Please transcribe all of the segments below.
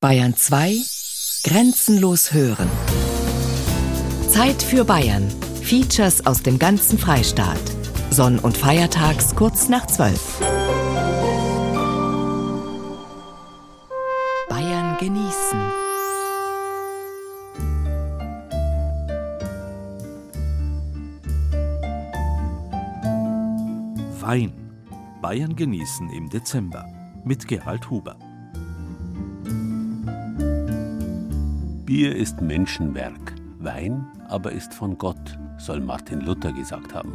Bayern 2 Grenzenlos hören. Zeit für Bayern. Features aus dem ganzen Freistaat. Sonn- und Feiertags kurz nach 12. Bayern genießen. Wein. Bayern genießen im Dezember mit Gerald Huber. Bier ist Menschenwerk, Wein aber ist von Gott, soll Martin Luther gesagt haben.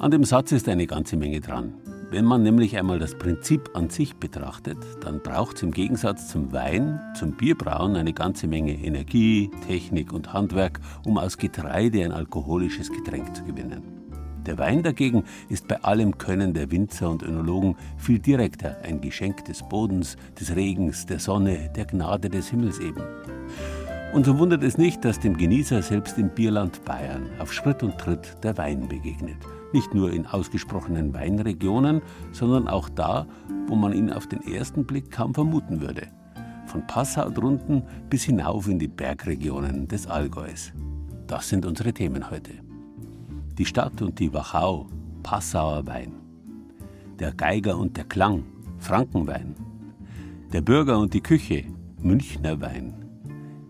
An dem Satz ist eine ganze Menge dran. Wenn man nämlich einmal das Prinzip an sich betrachtet, dann braucht es im Gegensatz zum Wein, zum Bierbrauen eine ganze Menge Energie, Technik und Handwerk, um aus Getreide ein alkoholisches Getränk zu gewinnen. Der Wein dagegen ist bei allem Können der Winzer und Önologen viel direkter ein Geschenk des Bodens, des Regens, der Sonne, der Gnade des Himmels eben. Und so wundert es nicht, dass dem Genießer selbst im Bierland Bayern auf Schritt und Tritt der Wein begegnet. Nicht nur in ausgesprochenen Weinregionen, sondern auch da, wo man ihn auf den ersten Blick kaum vermuten würde. Von Passau drunten bis hinauf in die Bergregionen des Allgäus. Das sind unsere Themen heute. Die Stadt und die Wachau, Passauer Wein. Der Geiger und der Klang, Frankenwein. Der Bürger und die Küche, Münchner Wein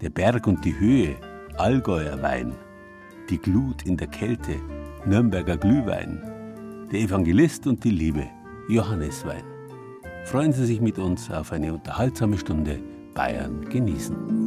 der Berg und die Höhe, Allgäuer Wein, die Glut in der Kälte, Nürnberger Glühwein, der Evangelist und die Liebe, Johanneswein. Freuen Sie sich mit uns auf eine unterhaltsame Stunde Bayern genießen.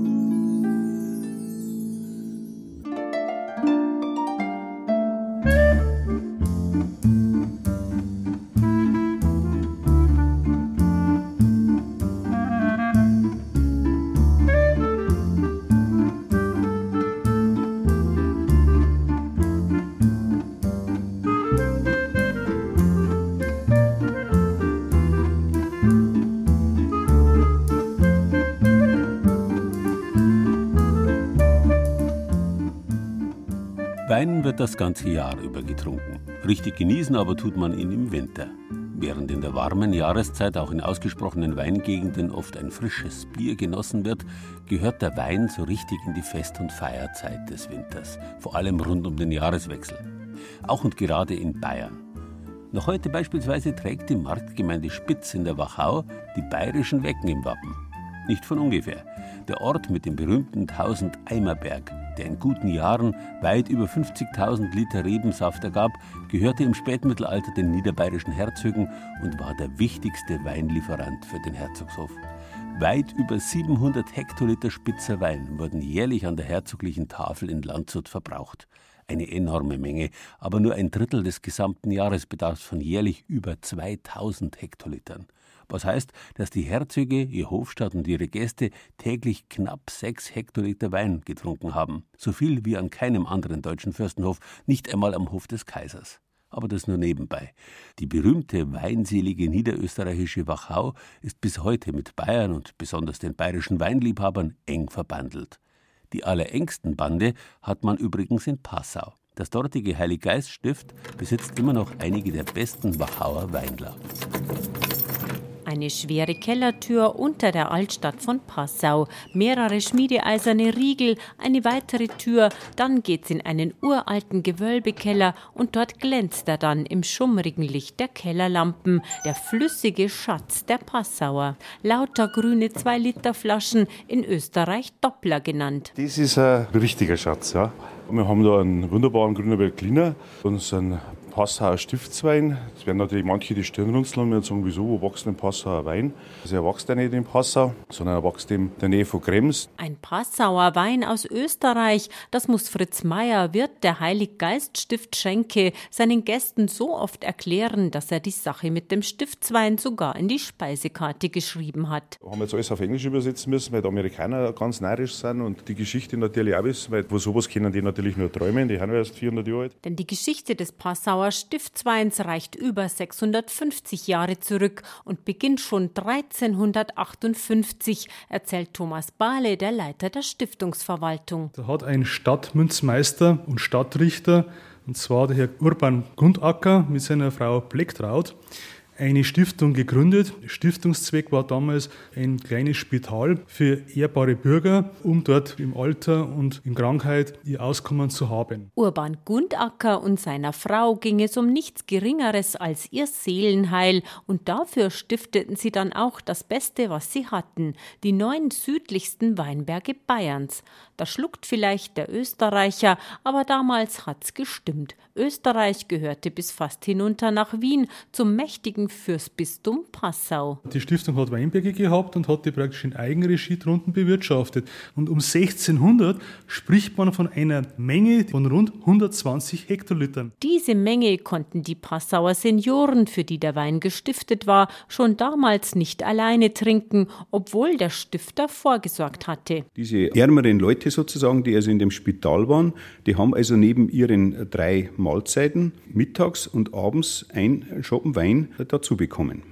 Das ganze Jahr über getrunken. Richtig genießen aber tut man ihn im Winter. Während in der warmen Jahreszeit auch in ausgesprochenen Weingegenden oft ein frisches Bier genossen wird, gehört der Wein so richtig in die Fest- und Feierzeit des Winters, vor allem rund um den Jahreswechsel. Auch und gerade in Bayern. Noch heute beispielsweise trägt die Marktgemeinde Spitz in der Wachau die bayerischen Wecken im Wappen. Nicht von ungefähr. Der Ort mit dem berühmten 1000 Eimerberg der in guten Jahren weit über 50.000 Liter Rebensaft ergab, gehörte im Spätmittelalter den niederbayerischen Herzögen und war der wichtigste Weinlieferant für den Herzogshof. Weit über 700 Hektoliter spitzer Wein wurden jährlich an der herzoglichen Tafel in Landshut verbraucht. Eine enorme Menge, aber nur ein Drittel des gesamten Jahresbedarfs von jährlich über 2000 Hektolitern was heißt, dass die Herzöge, ihr Hofstaat und ihre Gäste täglich knapp sechs Hektoliter Wein getrunken haben. So viel wie an keinem anderen deutschen Fürstenhof, nicht einmal am Hof des Kaisers. Aber das nur nebenbei. Die berühmte weinselige niederösterreichische Wachau ist bis heute mit Bayern und besonders den bayerischen Weinliebhabern eng verbandelt. Die allerengsten Bande hat man übrigens in Passau. Das dortige Heiliggeiststift besitzt immer noch einige der besten Wachauer Weindler. Eine schwere Kellertür unter der Altstadt von Passau, mehrere schmiedeeiserne Riegel, eine weitere Tür, dann geht's in einen uralten Gewölbekeller und dort glänzt er dann im schummrigen Licht der Kellerlampen, der flüssige Schatz der Passauer. Lauter grüne 2-Liter-Flaschen, in Österreich Doppler genannt. Das ist ein richtiger Schatz, ja. Wir haben da einen wunderbaren Grüner Berliner und so einen Passauer Stiftswein. Es werden natürlich manche die Stirn runzeln und sagen, wieso, wo wächst denn Passauer Wein? Also er wächst ja nicht in Passau, sondern er wächst in der Nähe von Krems. Ein Passauer Wein aus Österreich, das muss Fritz Meyer, Wirt der Heiliggeiststift Schenke, seinen Gästen so oft erklären, dass er die Sache mit dem Stiftswein sogar in die Speisekarte geschrieben hat. Wir haben jetzt alles auf Englisch übersetzen müssen, weil die Amerikaner ganz neidisch sind und die Geschichte natürlich auch wissen, weil wo sowas kennen die natürlich nur träumen, die haben ja erst 400 Jahre alt. Denn die Geschichte des Passauer Stiftsweins reicht über 650 Jahre zurück und beginnt schon 1358, erzählt Thomas Bahle, der Leiter der Stiftungsverwaltung. Da hat ein Stadtmünzmeister und Stadtrichter, und zwar der Herr Urban Grundacker mit seiner Frau Blecktraut, eine Stiftung gegründet. Stiftungszweck war damals ein kleines Spital für ehrbare Bürger, um dort im Alter und in Krankheit ihr Auskommen zu haben. Urban Gundacker und seiner Frau ging es um nichts Geringeres als ihr Seelenheil und dafür stifteten sie dann auch das Beste, was sie hatten, die neun südlichsten Weinberge Bayerns. Da schluckt vielleicht der Österreicher, aber damals hat's gestimmt. Österreich gehörte bis fast hinunter nach Wien zum mächtigen Fürstbistum Passau. Die Stiftung hat Weinberge gehabt und hat die praktisch in Eigenregie drunten bewirtschaftet. Und um 1600 spricht man von einer Menge von rund 120 Hektolitern. Diese Menge konnten die Passauer Senioren, für die der Wein gestiftet war, schon damals nicht alleine trinken, obwohl der Stifter vorgesorgt hatte. Diese ärmeren Leute sozusagen, die also in dem Spital waren, die haben also neben ihren drei Mahlzeiten mittags und abends ein Schoppen Wein dazu bekommen.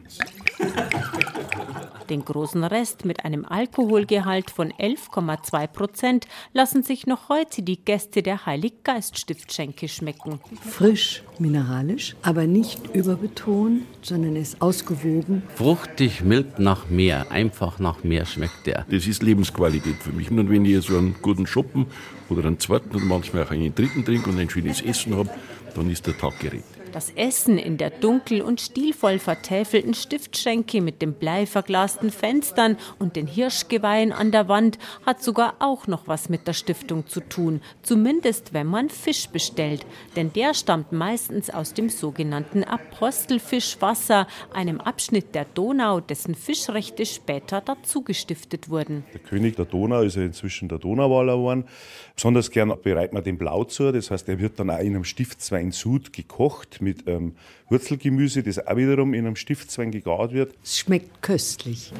Den großen Rest mit einem Alkoholgehalt von 11,2 Prozent lassen sich noch heute die Gäste der Heiliggeiststiftschenke schmecken. Frisch, mineralisch, aber nicht überbetont, sondern ist ausgewogen. Fruchtig, mild nach Meer, einfach nach Meer schmeckt der. Das ist Lebensqualität für mich. Und wenn ich so einen guten Shoppen oder einen zweiten und manchmal auch einen dritten trinke und ein schönes Essen habe, dann ist der Tag gerettet. Das Essen in der dunkel und stilvoll vertäfelten Stiftschenke mit den bleiverglasten Fenstern und den Hirschgeweihen an der Wand hat sogar auch noch was mit der Stiftung zu tun, zumindest wenn man Fisch bestellt, denn der stammt meistens aus dem sogenannten Apostelfischwasser, einem Abschnitt der Donau, dessen Fischrechte später dazu gestiftet wurden. Der König der Donau ist ja inzwischen der Donauwaler geworden. Besonders gern bereitet man den Blau zu, das heißt, er wird dann auch in einem Stiftsweinsud gekocht mit ähm, Wurzelgemüse, das auch wiederum in einem Stiftswein gegart wird. Es schmeckt köstlich.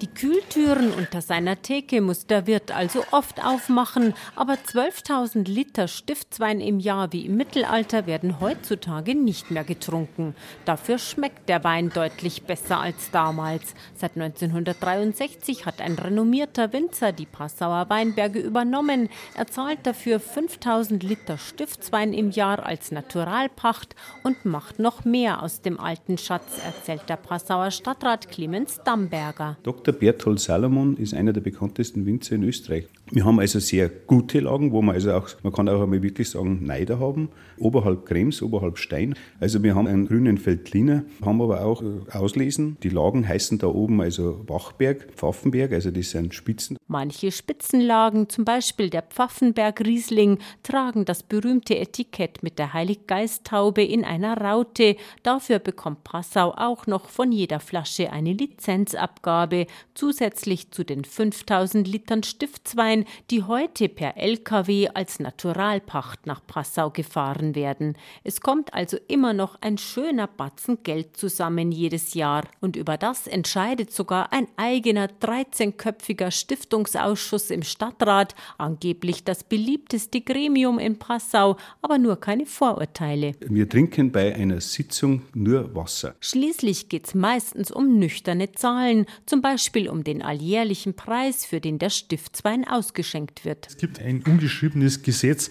Die Kühltüren unter seiner Theke muss der Wirt also oft aufmachen, aber 12.000 Liter Stiftswein im Jahr wie im Mittelalter werden heutzutage nicht mehr getrunken. Dafür schmeckt der Wein deutlich besser als damals. Seit 1963 hat ein renommierter Winzer die Passauer Weinberge übernommen. Er zahlt dafür 5.000 Liter Stiftswein im Jahr als Naturalpacht und macht noch mehr aus dem alten Schatz, erzählt der Passauer Stadtrat Clemens Damberger. Dr. Berthold Salomon ist einer der bekanntesten Winzer in Österreich. Wir haben also sehr gute Lagen, wo man also auch, man kann auch einmal wirklich sagen, Neider haben. Oberhalb Krems, oberhalb Stein. Also wir haben einen grünen Veltliner, haben aber auch äh, Auslesen. Die Lagen heißen da oben also Bachberg, Pfaffenberg, also das sind Spitzen. Manche Spitzenlagen, zum Beispiel der Pfaffenberg Riesling, tragen das berühmte Etikett mit der Heiliggeisttaube in einer Raute. Dafür bekommt Passau auch noch von jeder Flasche eine Lizenzabgabe, zusätzlich zu den 5000 Litern Stiftswein, die heute per LKW als Naturalpacht nach Passau gefahren werden. Es kommt also immer noch ein schöner Batzen Geld zusammen jedes Jahr. Und über das entscheidet sogar ein eigener 13-köpfiger Stiftungsausschuss im Stadtrat, angeblich das beliebteste Gremium in Passau, aber nur keine Vorurteile. Wir trinken bei einer Sitzung nur Wasser. Schließlich geht es meistens um nüchterne Zahlen, zum Beispiel um den alljährlichen Preis, für den der Stiftswein ausgeschenkt wird. Es gibt ein ungeschriebenes Gesetz,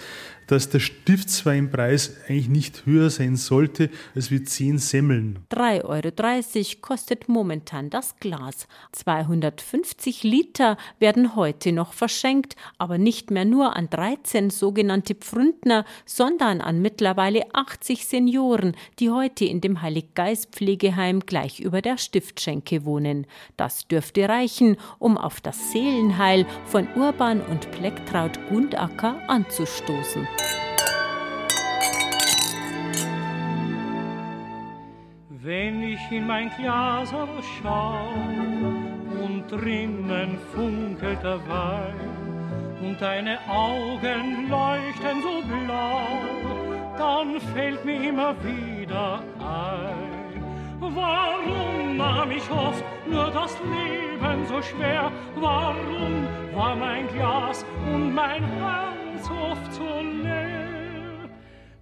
dass der Stiftsweinpreis eigentlich nicht höher sein sollte als wie 10 Semmeln. 3,30 Euro kostet momentan das Glas. 250 Liter werden heute noch verschenkt, aber nicht mehr nur an 13 sogenannte Pfründner, sondern an mittlerweile 80 Senioren, die heute in dem Heiliggeist-Pflegeheim gleich über der Stiftschenke wohnen. Das dürfte reichen, um auf das Seelenheil von Urban und Plecktraut Gundacker anzustoßen. Wenn ich in mein Glas schau und drinnen funkelt der Wein und deine Augen leuchten so blau, dann fällt mir immer wieder ein, warum nahm ich oft nur das Leben so schwer? Warum war mein Glas und mein Herz oft so leer?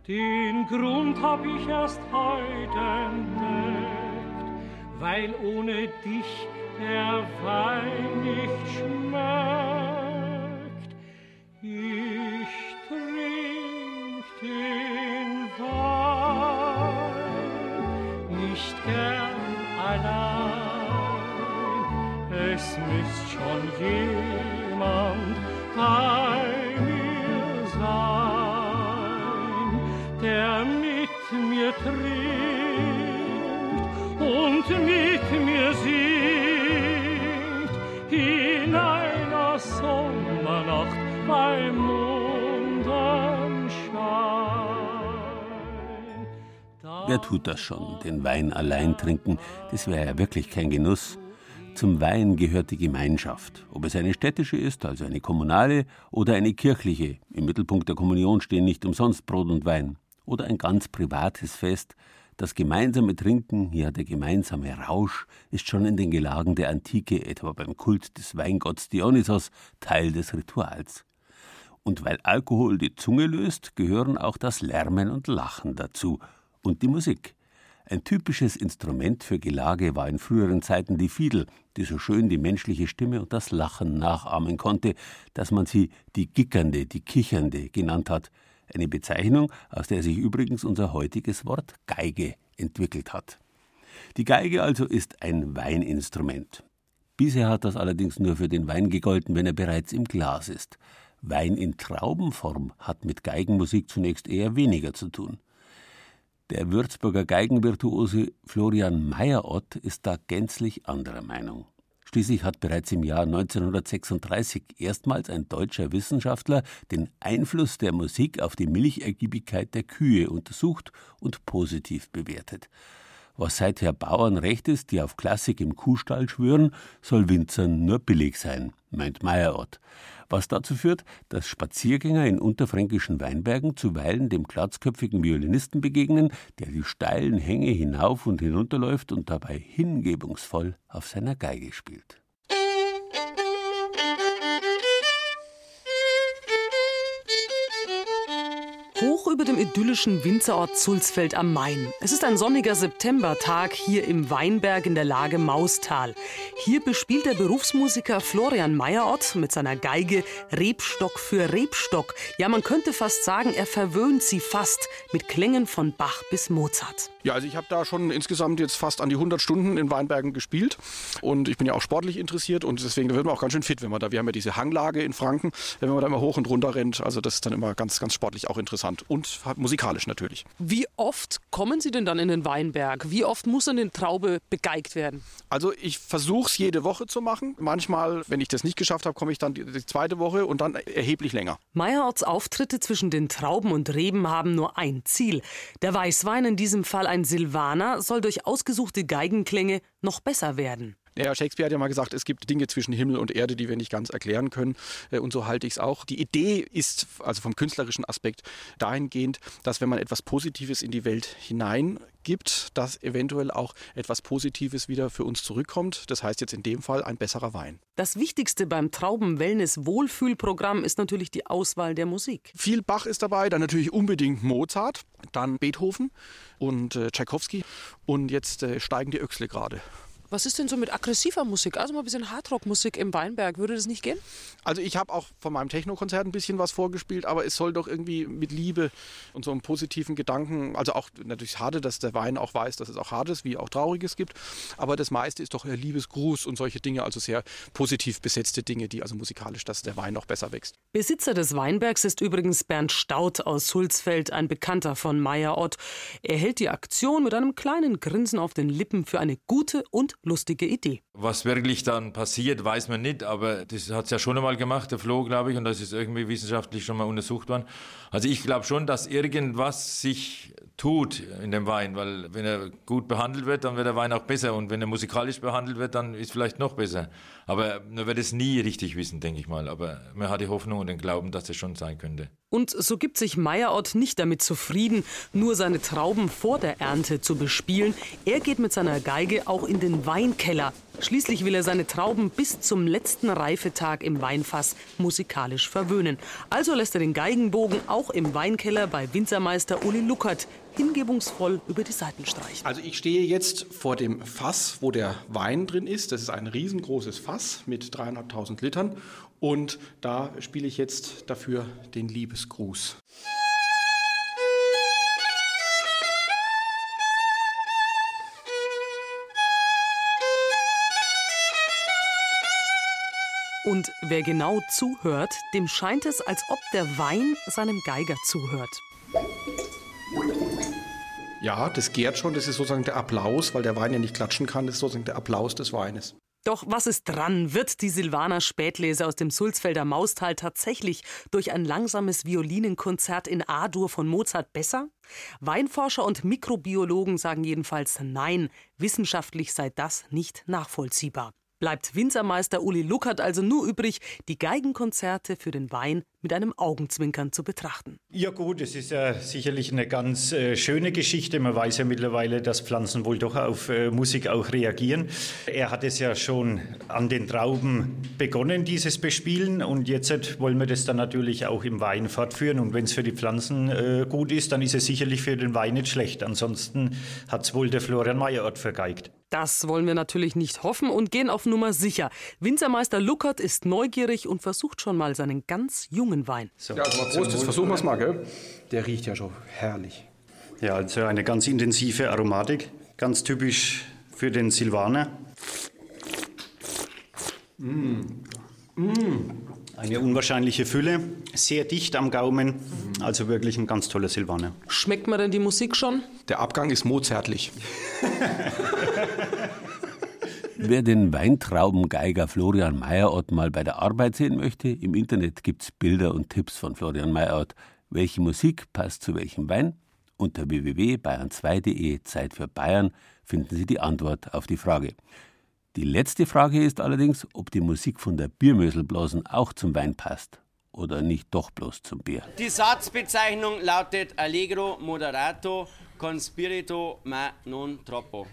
Den Grund hab ich erst heute entdeckt, weil ohne dich der Wein nicht schmeckt. Ich trink den Wein nicht gern allein. Es misst schon jemand ein. Trinkt und mit mir singt in einer Sommernacht bei Mondenschein. Wer tut das schon? Den Wein allein trinken, das wäre ja wirklich kein Genuss. Zum Wein gehört die Gemeinschaft. Ob es eine städtische ist, also eine kommunale, oder eine kirchliche. Im Mittelpunkt der Kommunion stehen nicht umsonst Brot und Wein. Oder ein ganz privates Fest. Das gemeinsame Trinken, ja der gemeinsame Rausch, ist schon in den Gelagen der Antike, etwa beim Kult des Weingotts Dionysos, Teil des Rituals. Und weil Alkohol die Zunge löst, gehören auch das Lärmen und Lachen dazu. Und die Musik. Ein typisches Instrument für Gelage war in früheren Zeiten die Fiedel, die so schön die menschliche Stimme und das Lachen nachahmen konnte, dass man sie die Gickernde, die Kichernde genannt hat. Eine Bezeichnung, aus der sich übrigens unser heutiges Wort Geige entwickelt hat. Die Geige also ist ein Weininstrument. Bisher hat das allerdings nur für den Wein gegolten, wenn er bereits im Glas ist. Wein in Traubenform hat mit Geigenmusik zunächst eher weniger zu tun. Der Würzburger Geigenvirtuose Florian Meyerott ist da gänzlich anderer Meinung. Schließlich hat bereits im Jahr 1936 erstmals ein deutscher Wissenschaftler den Einfluss der Musik auf die Milchergiebigkeit der Kühe untersucht und positiv bewertet. Was seither Bauernrecht ist, die auf Klassik im Kuhstall schwören, soll Winzern nur billig sein, meint Meyerott was dazu führt, dass Spaziergänger in unterfränkischen Weinbergen zuweilen dem glatzköpfigen Violinisten begegnen, der die steilen Hänge hinauf und hinunterläuft und dabei hingebungsvoll auf seiner Geige spielt. Hoch über dem idyllischen Winzerort Sulzfeld am Main. Es ist ein sonniger Septembertag hier im Weinberg in der Lage Maustal. Hier bespielt der Berufsmusiker Florian Meyerott mit seiner Geige Rebstock für Rebstock. Ja, man könnte fast sagen, er verwöhnt sie fast mit Klängen von Bach bis Mozart. Ja, also ich habe da schon insgesamt jetzt fast an die 100 Stunden in Weinbergen gespielt und ich bin ja auch sportlich interessiert und deswegen wird man auch ganz schön fit, wenn man da, wir haben ja diese Hanglage in Franken, wenn man da immer hoch und runter rennt, also das ist dann immer ganz, ganz sportlich auch interessant und musikalisch natürlich. Wie oft kommen Sie denn dann in den Weinberg? Wie oft muss eine Traube begeigt werden? Also ich versuche es jede Woche zu machen. Manchmal, wenn ich das nicht geschafft habe, komme ich dann die, die zweite Woche und dann erheblich länger. Meyerorts Auftritte zwischen den Trauben und Reben haben nur ein Ziel. Der Weißwein, in diesem Fall ein Silvaner, soll durch ausgesuchte Geigenklänge noch besser werden. Ja, Shakespeare hat ja mal gesagt, es gibt Dinge zwischen Himmel und Erde, die wir nicht ganz erklären können. Äh, und so halte ich es auch. Die Idee ist, also vom künstlerischen Aspekt, dahingehend, dass wenn man etwas Positives in die Welt hineingibt, dass eventuell auch etwas Positives wieder für uns zurückkommt. Das heißt jetzt in dem Fall ein besserer Wein. Das Wichtigste beim Trauben-Wellness-Wohlfühlprogramm ist natürlich die Auswahl der Musik. Viel Bach ist dabei, dann natürlich unbedingt Mozart, dann Beethoven und äh, Tchaikovsky. Und jetzt äh, steigen die Öchsle gerade. Was ist denn so mit aggressiver Musik? Also mal ein bisschen Hardrock-Musik im Weinberg. Würde das nicht gehen? Also ich habe auch von meinem Techno-Konzert ein bisschen was vorgespielt, aber es soll doch irgendwie mit Liebe und so einem positiven Gedanken, also auch natürlich schade, dass der Wein auch weiß, dass es auch Hartes wie auch Trauriges gibt, aber das meiste ist doch eher Liebesgruß und solche Dinge, also sehr positiv besetzte Dinge, die also musikalisch, dass der Wein noch besser wächst. Besitzer des Weinbergs ist übrigens Bernd Staud aus Sulzfeld, ein Bekannter von Meyer Ott. Er hält die Aktion mit einem kleinen Grinsen auf den Lippen für eine gute und lustige Idee. Was wirklich dann passiert, weiß man nicht, aber das hat es ja schon einmal gemacht, der Flo, glaube ich, und das ist irgendwie wissenschaftlich schon mal untersucht worden. Also ich glaube schon, dass irgendwas sich tut in dem Wein, weil wenn er gut behandelt wird, dann wird der Wein auch besser und wenn er musikalisch behandelt wird, dann ist vielleicht noch besser. Aber man wird es nie richtig wissen, denke ich mal. Aber man hat die Hoffnung und den Glauben, dass es schon sein könnte. Und so gibt sich Meyerott nicht damit zufrieden, nur seine Trauben vor der Ernte zu bespielen. Er geht mit seiner Geige auch in den Weinkeller. Schließlich will er seine Trauben bis zum letzten Reifetag im Weinfass musikalisch verwöhnen. Also lässt er den Geigenbogen auch im Weinkeller bei Winzermeister Uli Luckert hingebungsvoll über die Seiten streichen. Also ich stehe jetzt vor dem Fass, wo der Wein drin ist. Das ist ein riesengroßes Fass mit dreieinhalbtausend Litern. Und da spiele ich jetzt dafür den Liebesgruß. Und wer genau zuhört, dem scheint es, als ob der Wein seinem Geiger zuhört. Ja, das gärt schon, das ist sozusagen der Applaus, weil der Wein ja nicht klatschen kann, das ist sozusagen der Applaus des Weines. Doch was ist dran? Wird die Silvaner Spätlese aus dem Sulzfelder Maustal tatsächlich durch ein langsames Violinenkonzert in A-Dur von Mozart besser? Weinforscher und Mikrobiologen sagen jedenfalls nein, wissenschaftlich sei das nicht nachvollziehbar. Bleibt Winzermeister Uli Luckert also nur übrig, die Geigenkonzerte für den Wein mit einem Augenzwinkern zu betrachten. Ja gut, es ist ja sicherlich eine ganz äh, schöne Geschichte. Man weiß ja mittlerweile, dass Pflanzen wohl doch auf äh, Musik auch reagieren. Er hat es ja schon an den Trauben begonnen, dieses Bespielen. Und jetzt wollen wir das dann natürlich auch im Wein fortführen. Und wenn es für die Pflanzen äh, gut ist, dann ist es sicherlich für den Wein nicht schlecht. Ansonsten hat es wohl der Florian Meyerort vergeigt. Das wollen wir natürlich nicht hoffen und gehen auf Nummer sicher. Winzermeister Luckert ist neugierig und versucht schon mal seinen ganz jungen Wein. So. Ja, also mal Prost, jetzt versuchen wir es mal, gell? Der riecht ja schon herrlich. Ja, also eine ganz intensive Aromatik, ganz typisch für den Silvaner. Mmh. Mmh. Eine unwahrscheinliche Fülle, sehr dicht am Gaumen, also wirklich ein ganz toller Silvaner. Schmeckt mir denn die Musik schon? Der Abgang ist mozartlich. Wer den Weintraubengeiger Florian Meyerort mal bei der Arbeit sehen möchte, im Internet gibt's Bilder und Tipps von Florian Meyerort. Welche Musik passt zu welchem Wein? Unter www.bayern2.de Zeit für Bayern finden Sie die Antwort auf die Frage. Die letzte Frage ist allerdings, ob die Musik von der Biermöselblasen auch zum Wein passt oder nicht doch bloß zum Bier. Die Satzbezeichnung lautet Allegro moderato con spirito ma non troppo.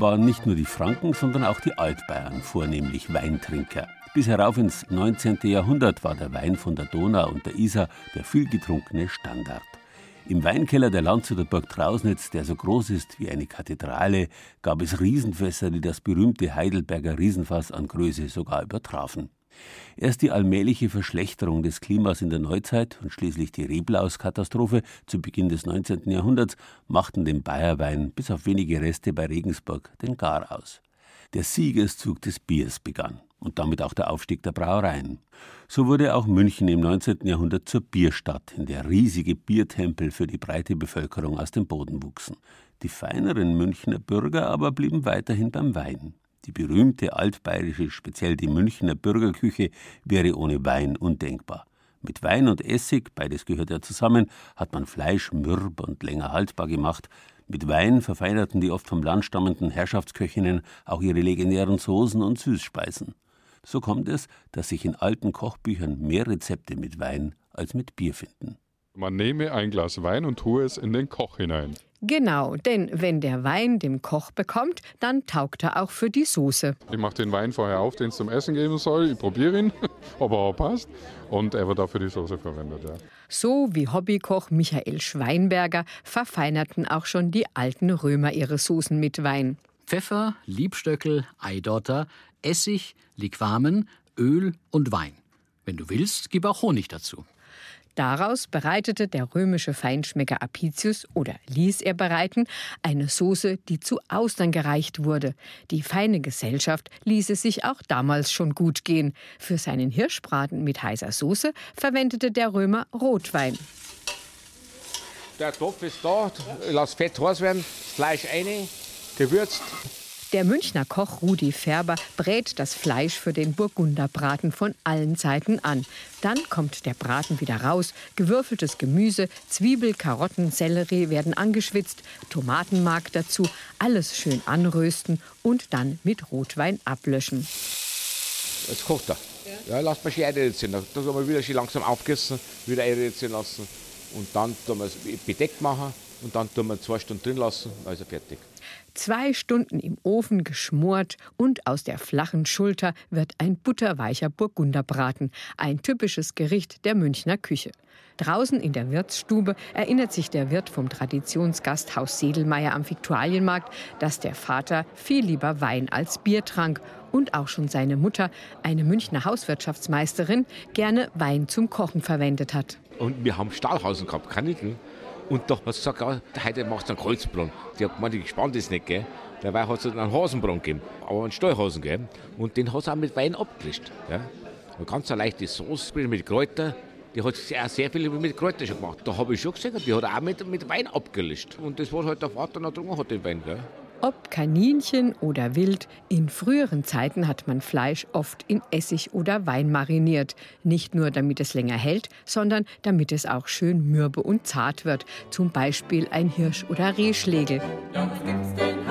Waren nicht nur die Franken, sondern auch die Altbayern vornehmlich Weintrinker. Bis herauf ins 19. Jahrhundert war der Wein von der Donau und der Isar der vielgetrunkene Standard. Im Weinkeller der Landshuter Burg Trausnitz, der so groß ist wie eine Kathedrale, gab es Riesenfässer, die das berühmte Heidelberger Riesenfass an Größe sogar übertrafen. Erst die allmähliche Verschlechterung des Klimas in der Neuzeit und schließlich die Reblauskatastrophe zu Beginn des 19. Jahrhunderts machten dem Bayerwein bis auf wenige Reste bei Regensburg den Gar aus. Der Siegeszug des Biers begann und damit auch der Aufstieg der Brauereien. So wurde auch München im 19. Jahrhundert zur Bierstadt, in der riesige Biertempel für die breite Bevölkerung aus dem Boden wuchsen. Die feineren Münchner Bürger aber blieben weiterhin beim Wein. Die berühmte altbayerische, speziell die Münchner Bürgerküche, wäre ohne Wein undenkbar. Mit Wein und Essig, beides gehört ja zusammen, hat man Fleisch mürb und länger haltbar gemacht. Mit Wein verfeinerten die oft vom Land stammenden Herrschaftsköchinnen auch ihre legendären Soßen und Süßspeisen. So kommt es, dass sich in alten Kochbüchern mehr Rezepte mit Wein als mit Bier finden. Man nehme ein Glas Wein und tue es in den Koch hinein. Genau, denn wenn der Wein dem Koch bekommt, dann taugt er auch für die Soße. Ich mache den Wein vorher auf, den es zum Essen geben soll. Ich probiere ihn, ob er auch passt. Und er wird auch für die Soße verwendet. Ja. So wie Hobbykoch Michael Schweinberger verfeinerten auch schon die alten Römer ihre Soßen mit Wein. Pfeffer, Liebstöckel, Eidotter, Essig, Liquamen, Öl und Wein. Wenn du willst, gib auch Honig dazu. Daraus bereitete der römische Feinschmecker Apicius oder ließ er bereiten eine Soße, die zu Austern gereicht wurde. Die feine Gesellschaft ließ es sich auch damals schon gut gehen. Für seinen Hirschbraten mit heißer Soße verwendete der Römer Rotwein. der Topf ist da. Lass Fett heiß werden, Fleisch rein, gewürzt. Der Münchner Koch Rudi Färber brät das Fleisch für den Burgunderbraten von allen Seiten an. Dann kommt der Braten wieder raus. Gewürfeltes Gemüse, Zwiebel, Karotten, Sellerie werden angeschwitzt, Tomatenmark dazu, alles schön anrösten und dann mit Rotwein ablöschen. Jetzt kocht er. Ja, lasst mal schön einreduzieren. Da tun wir wieder schön langsam aufgegessen, wieder einreduzieren lassen. Und dann tun wir es bedeckt machen und dann tun wir zwei Stunden drin lassen, dann ist er fertig. Zwei Stunden im Ofen geschmort und aus der flachen Schulter wird ein butterweicher Burgunderbraten, ein typisches Gericht der Münchner Küche. Draußen in der Wirtsstube erinnert sich der Wirt vom Traditionsgasthaus Sedelmeier am Viktualienmarkt, dass der Vater viel lieber Wein als Bier trank und auch schon seine Mutter, eine Münchner Hauswirtschaftsmeisterin, gerne Wein zum Kochen verwendet hat. Und wir haben Stahlhausen gehabt, Kaniten. Und da hat sie gesagt, ja, heute macht es einen Kreuzbrunn. Die hat gemeint, ich spann das nicht, gell. Dabei hat es einen Hasenbrunn gegeben, aber einen Stallhasen, gell. Und den hat sie auch mit Wein abgelischt. Ja. Eine ganz eine leichte Sauce mit Kräuter. Die hat sehr, sehr viel mit Kräuter schon gemacht. Da habe ich schon gesehen, die hat auch mit, mit Wein abgelischt. Und das, was halt der Vater noch getrunken hat, den Wein. Gell. Ob Kaninchen oder Wild, in früheren Zeiten hat man Fleisch oft in Essig oder Wein mariniert. Nicht nur damit es länger hält, sondern damit es auch schön mürbe und zart wird. Zum Beispiel ein Hirsch- oder Rehschlegel. Was gibt's denn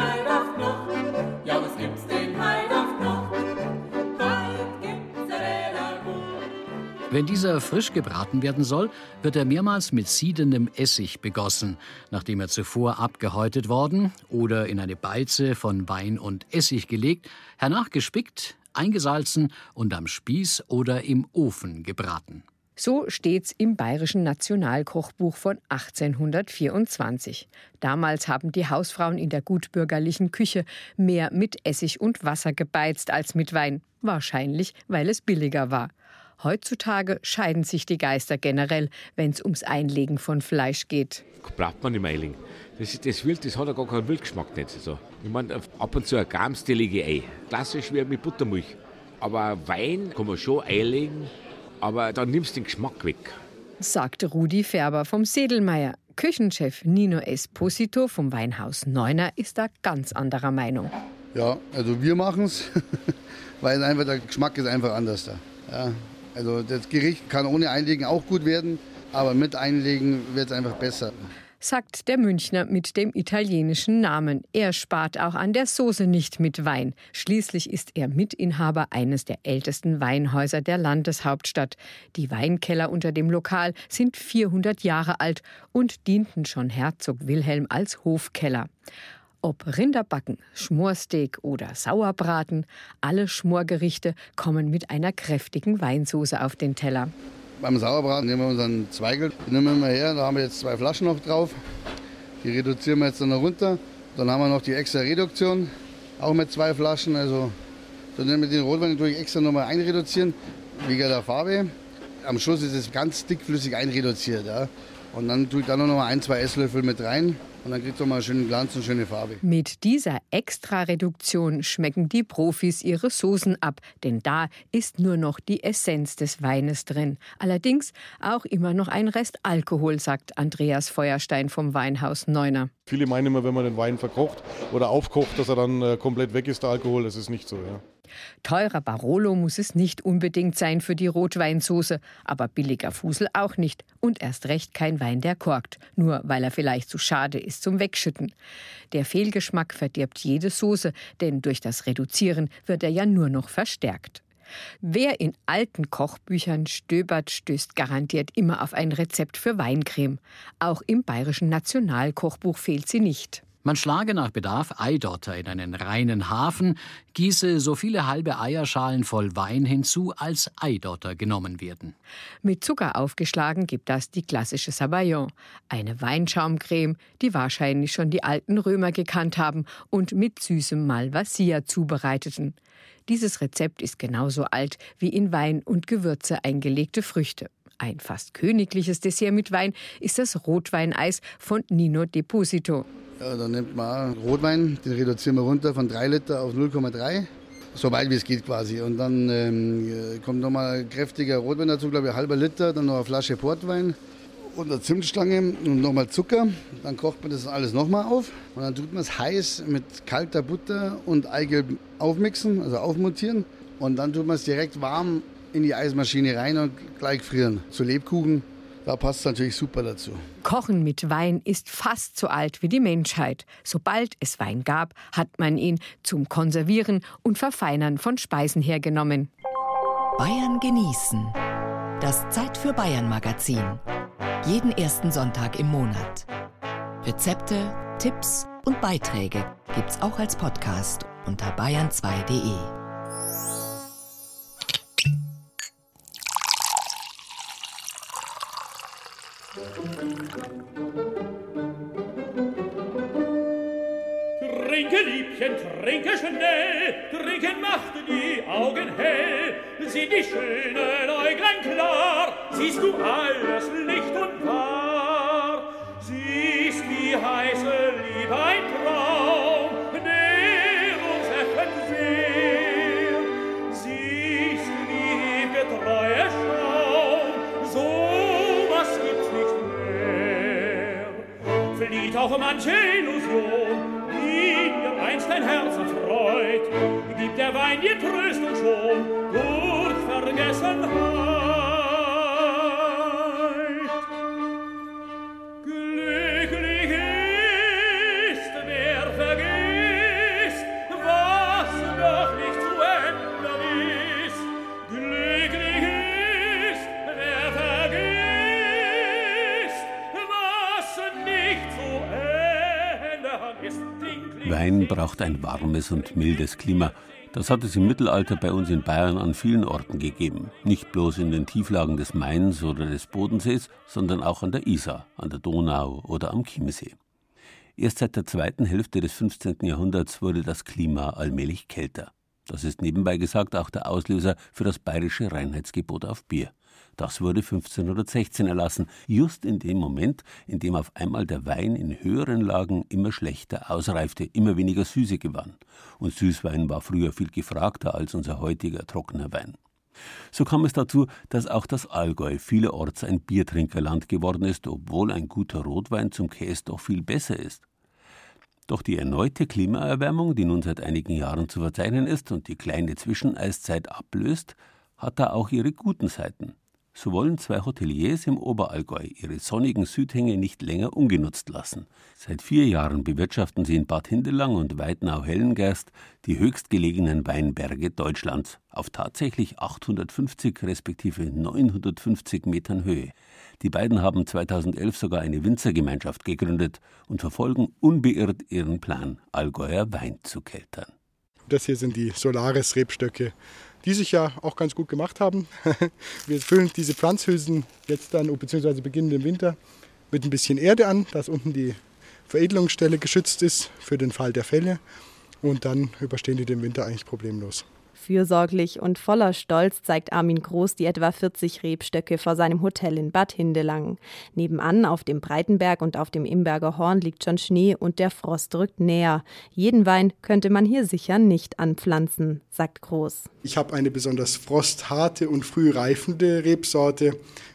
Wenn dieser frisch gebraten werden soll, wird er mehrmals mit siedendem Essig begossen, nachdem er zuvor abgehäutet worden oder in eine Beize von Wein und Essig gelegt, hernach gespickt, eingesalzen und am Spieß oder im Ofen gebraten. So steht's im Bayerischen Nationalkochbuch von 1824. Damals haben die Hausfrauen in der gutbürgerlichen Küche mehr mit Essig und Wasser gebeizt als mit Wein. Wahrscheinlich, weil es billiger war. Heutzutage scheiden sich die Geister generell, wenn es ums Einlegen von Fleisch geht. Braucht man nicht mehr einlegen. Das, das Wild das hat ja gar keinen Wildgeschmack. Nicht so. Ich meine, ab und zu ein ich ein. Klassisch wie mit Buttermilch. Aber Wein kann man schon einlegen, aber dann nimmst du den Geschmack weg. Sagte Rudi Färber vom Sedelmeier. Küchenchef Nino Esposito vom Weinhaus Neuner ist da ganz anderer Meinung. Ja, also wir machen es, weil einfach der Geschmack ist einfach anders da. Ja, also das Gericht kann ohne Einlegen auch gut werden, aber mit Einlegen wird es einfach besser. Sagt der Münchner mit dem italienischen Namen. Er spart auch an der Soße nicht mit Wein. Schließlich ist er Mitinhaber eines der ältesten Weinhäuser der Landeshauptstadt. Die Weinkeller unter dem Lokal sind 400 Jahre alt und dienten schon Herzog Wilhelm als Hofkeller. Ob Rinderbacken, Schmorsteak oder Sauerbraten, alle Schmorgerichte kommen mit einer kräftigen Weinsauce auf den Teller. Beim Sauerbraten nehmen wir unseren Zweigel, den nehmen wir her, da haben wir jetzt zwei Flaschen noch drauf. Die reduzieren wir jetzt dann noch runter. Dann haben wir noch die extra Reduktion, auch mit zwei Flaschen. Also dann nehmen wir den Rotwein natürlich extra nochmal einreduzieren, wegen der Farbe. Am Schluss ist es ganz dickflüssig einreduziert. Ja. Und dann tue ich da noch mal ein, zwei Esslöffel mit rein. Und dann kriegt es mal einen schönen Glanz und schöne Farbe. Mit dieser Extra-Reduktion schmecken die Profis ihre Soßen ab, denn da ist nur noch die Essenz des Weines drin. Allerdings auch immer noch ein Rest Alkohol, sagt Andreas Feuerstein vom Weinhaus Neuner. Viele meinen immer, wenn man den Wein verkocht oder aufkocht, dass er dann äh, komplett weg ist, der Alkohol. Das ist nicht so. Ja. Teurer Barolo muss es nicht unbedingt sein für die Rotweinsoße, aber billiger Fusel auch nicht und erst recht kein Wein, der korkt, nur weil er vielleicht zu schade ist zum Wegschütten. Der Fehlgeschmack verdirbt jede Soße, denn durch das Reduzieren wird er ja nur noch verstärkt. Wer in alten Kochbüchern stöbert, stößt garantiert immer auf ein Rezept für Weincreme. Auch im bayerischen Nationalkochbuch fehlt sie nicht. Man schlage nach Bedarf Eidotter in einen reinen Hafen, gieße so viele halbe Eierschalen voll Wein hinzu, als Eidotter genommen werden. Mit Zucker aufgeschlagen gibt das die klassische Sabayon, eine Weinschaumcreme, die wahrscheinlich schon die alten Römer gekannt haben und mit süßem Malvasia zubereiteten. Dieses Rezept ist genauso alt wie in Wein und Gewürze eingelegte Früchte. Ein fast königliches Dessert mit Wein ist das Rotweineis von Nino Deposito. Ja, dann nimmt man Rotwein, den reduzieren wir runter von 3 Liter auf 0,3. So weit wie es geht quasi. Und dann ähm, kommt nochmal kräftiger Rotwein dazu, glaube ich, halber Liter, dann noch eine Flasche Portwein und eine Zimtstange und nochmal Zucker. Dann kocht man das alles nochmal auf und dann tut man es heiß mit kalter Butter und Eigelb aufmixen, also aufmontieren. Und dann tut man es direkt warm in die Eismaschine rein und gleich frieren. Zu Lebkuchen, da passt es natürlich super dazu. Kochen mit Wein ist fast so alt wie die Menschheit. Sobald es Wein gab, hat man ihn zum Konservieren und Verfeinern von Speisen hergenommen. Bayern genießen. Das Zeit für Bayern Magazin. Jeden ersten Sonntag im Monat. Rezepte, Tipps und Beiträge gibt's auch als Podcast unter bayern2.de. Trinke, Liebchen, trinke schnell, trinken macht die Augen hell. Sieh die schönen Äuglein klar, siehst du alles Licht und wahr. Siehst wie heiße Liebe ein Traum, sieht auch um manche Illusion, die dir einst dein Herz erfreut, gibt der Wein dir Tröstung schon durch Vergessenheit. Wein braucht ein warmes und mildes Klima. Das hat es im Mittelalter bei uns in Bayern an vielen Orten gegeben. Nicht bloß in den Tieflagen des Mains oder des Bodensees, sondern auch an der Isar, an der Donau oder am Chiemsee. Erst seit der zweiten Hälfte des 15. Jahrhunderts wurde das Klima allmählich kälter. Das ist nebenbei gesagt auch der Auslöser für das bayerische Reinheitsgebot auf Bier. Das wurde 1516 erlassen, just in dem Moment, in dem auf einmal der Wein in höheren Lagen immer schlechter ausreifte, immer weniger Süße gewann. Und Süßwein war früher viel gefragter als unser heutiger trockener Wein. So kam es dazu, dass auch das Allgäu vielerorts ein Biertrinkerland geworden ist, obwohl ein guter Rotwein zum Käse doch viel besser ist. Doch die erneute Klimaerwärmung, die nun seit einigen Jahren zu verzeichnen ist und die kleine Zwischeneiszeit ablöst, hat da auch ihre guten Seiten. So wollen zwei Hoteliers im Oberallgäu ihre sonnigen Südhänge nicht länger ungenutzt lassen. Seit vier Jahren bewirtschaften sie in Bad Hindelang und Weidnau-Hellengerst die höchstgelegenen Weinberge Deutschlands auf tatsächlich 850 respektive 950 Metern Höhe. Die beiden haben 2011 sogar eine Winzergemeinschaft gegründet und verfolgen unbeirrt ihren Plan, Allgäuer Wein zu keltern. Das hier sind die Solaris-Rebstöcke, die sich ja auch ganz gut gemacht haben. Wir füllen diese Pflanzhülsen jetzt dann, beziehungsweise beginnen im Winter, mit ein bisschen Erde an, dass unten die Veredelungsstelle geschützt ist für den Fall der Fälle. Und dann überstehen die den Winter eigentlich problemlos. Fürsorglich und voller Stolz zeigt Armin Groß die etwa 40 Rebstöcke vor seinem Hotel in Bad Hindelang. Nebenan auf dem Breitenberg und auf dem Imberger Horn liegt schon Schnee und der Frost rückt näher. Jeden Wein könnte man hier sicher nicht anpflanzen, sagt Groß. Ich habe eine besonders frostharte und früh reifende Rebsorte.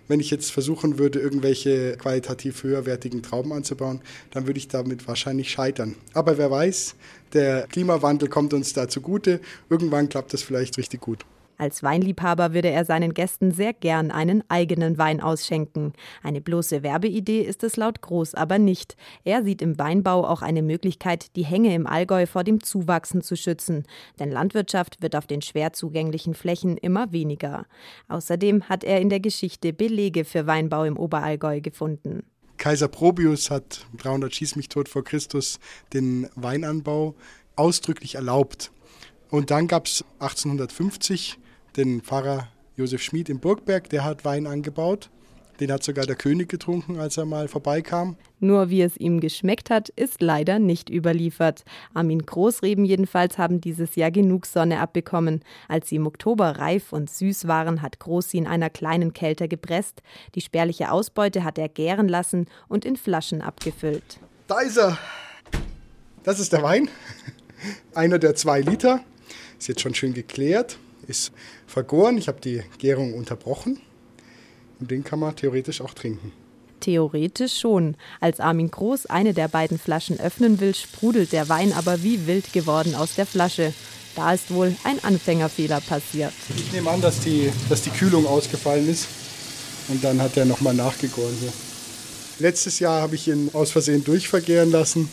Wenn ich jetzt versuchen würde, irgendwelche qualitativ höherwertigen Trauben anzubauen, dann würde ich damit wahrscheinlich scheitern. Aber wer weiß, der Klimawandel kommt uns da zugute. Irgendwann klappt das vielleicht richtig gut. Als Weinliebhaber würde er seinen Gästen sehr gern einen eigenen Wein ausschenken. Eine bloße Werbeidee ist es laut Groß aber nicht. Er sieht im Weinbau auch eine Möglichkeit, die Hänge im Allgäu vor dem Zuwachsen zu schützen. Denn Landwirtschaft wird auf den schwer zugänglichen Flächen immer weniger. Außerdem hat er in der Geschichte Belege für Weinbau im Oberallgäu gefunden. Kaiser Probius hat 300 Schieß mich tot vor Christus den Weinanbau ausdrücklich erlaubt. Und dann gab es 1850 den Pfarrer Josef Schmid im Burgberg, der hat Wein angebaut. Den hat sogar der König getrunken, als er mal vorbeikam. Nur wie es ihm geschmeckt hat, ist leider nicht überliefert. Armin Großreben jedenfalls haben dieses Jahr genug Sonne abbekommen. Als sie im Oktober reif und süß waren, hat Groß sie in einer kleinen Kälte gepresst. Die spärliche Ausbeute hat er gären lassen und in Flaschen abgefüllt. Da ist er. Das ist der Wein. Einer der zwei Liter. Ist jetzt schon schön geklärt. Ist vergoren. Ich habe die Gärung unterbrochen. Und den kann man theoretisch auch trinken. Theoretisch schon. Als Armin Groß eine der beiden Flaschen öffnen will, sprudelt der Wein aber wie wild geworden aus der Flasche. Da ist wohl ein Anfängerfehler passiert. Ich nehme an, dass die, dass die Kühlung ausgefallen ist. Und dann hat er nochmal nachgegoren hier. Letztes Jahr habe ich ihn aus Versehen durchvergären lassen.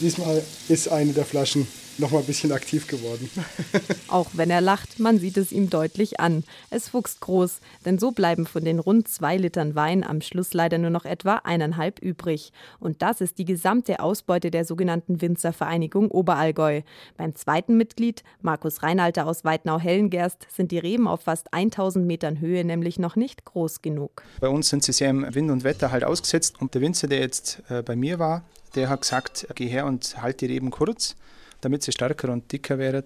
Diesmal ist eine der Flaschen noch mal ein bisschen aktiv geworden. Auch wenn er lacht, man sieht es ihm deutlich an. Es fuchst groß, denn so bleiben von den rund zwei Litern Wein am Schluss leider nur noch etwa eineinhalb übrig. Und das ist die gesamte Ausbeute der sogenannten Winzervereinigung Oberallgäu. Beim zweiten Mitglied, Markus Reinalter aus Weidnau-Hellengerst, sind die Reben auf fast 1000 Metern Höhe nämlich noch nicht groß genug. Bei uns sind sie sehr im Wind und Wetter halt ausgesetzt. Und der Winzer, der jetzt äh, bei mir war, der hat gesagt, geh her und halt die Reben kurz damit sie stärker und dicker werden,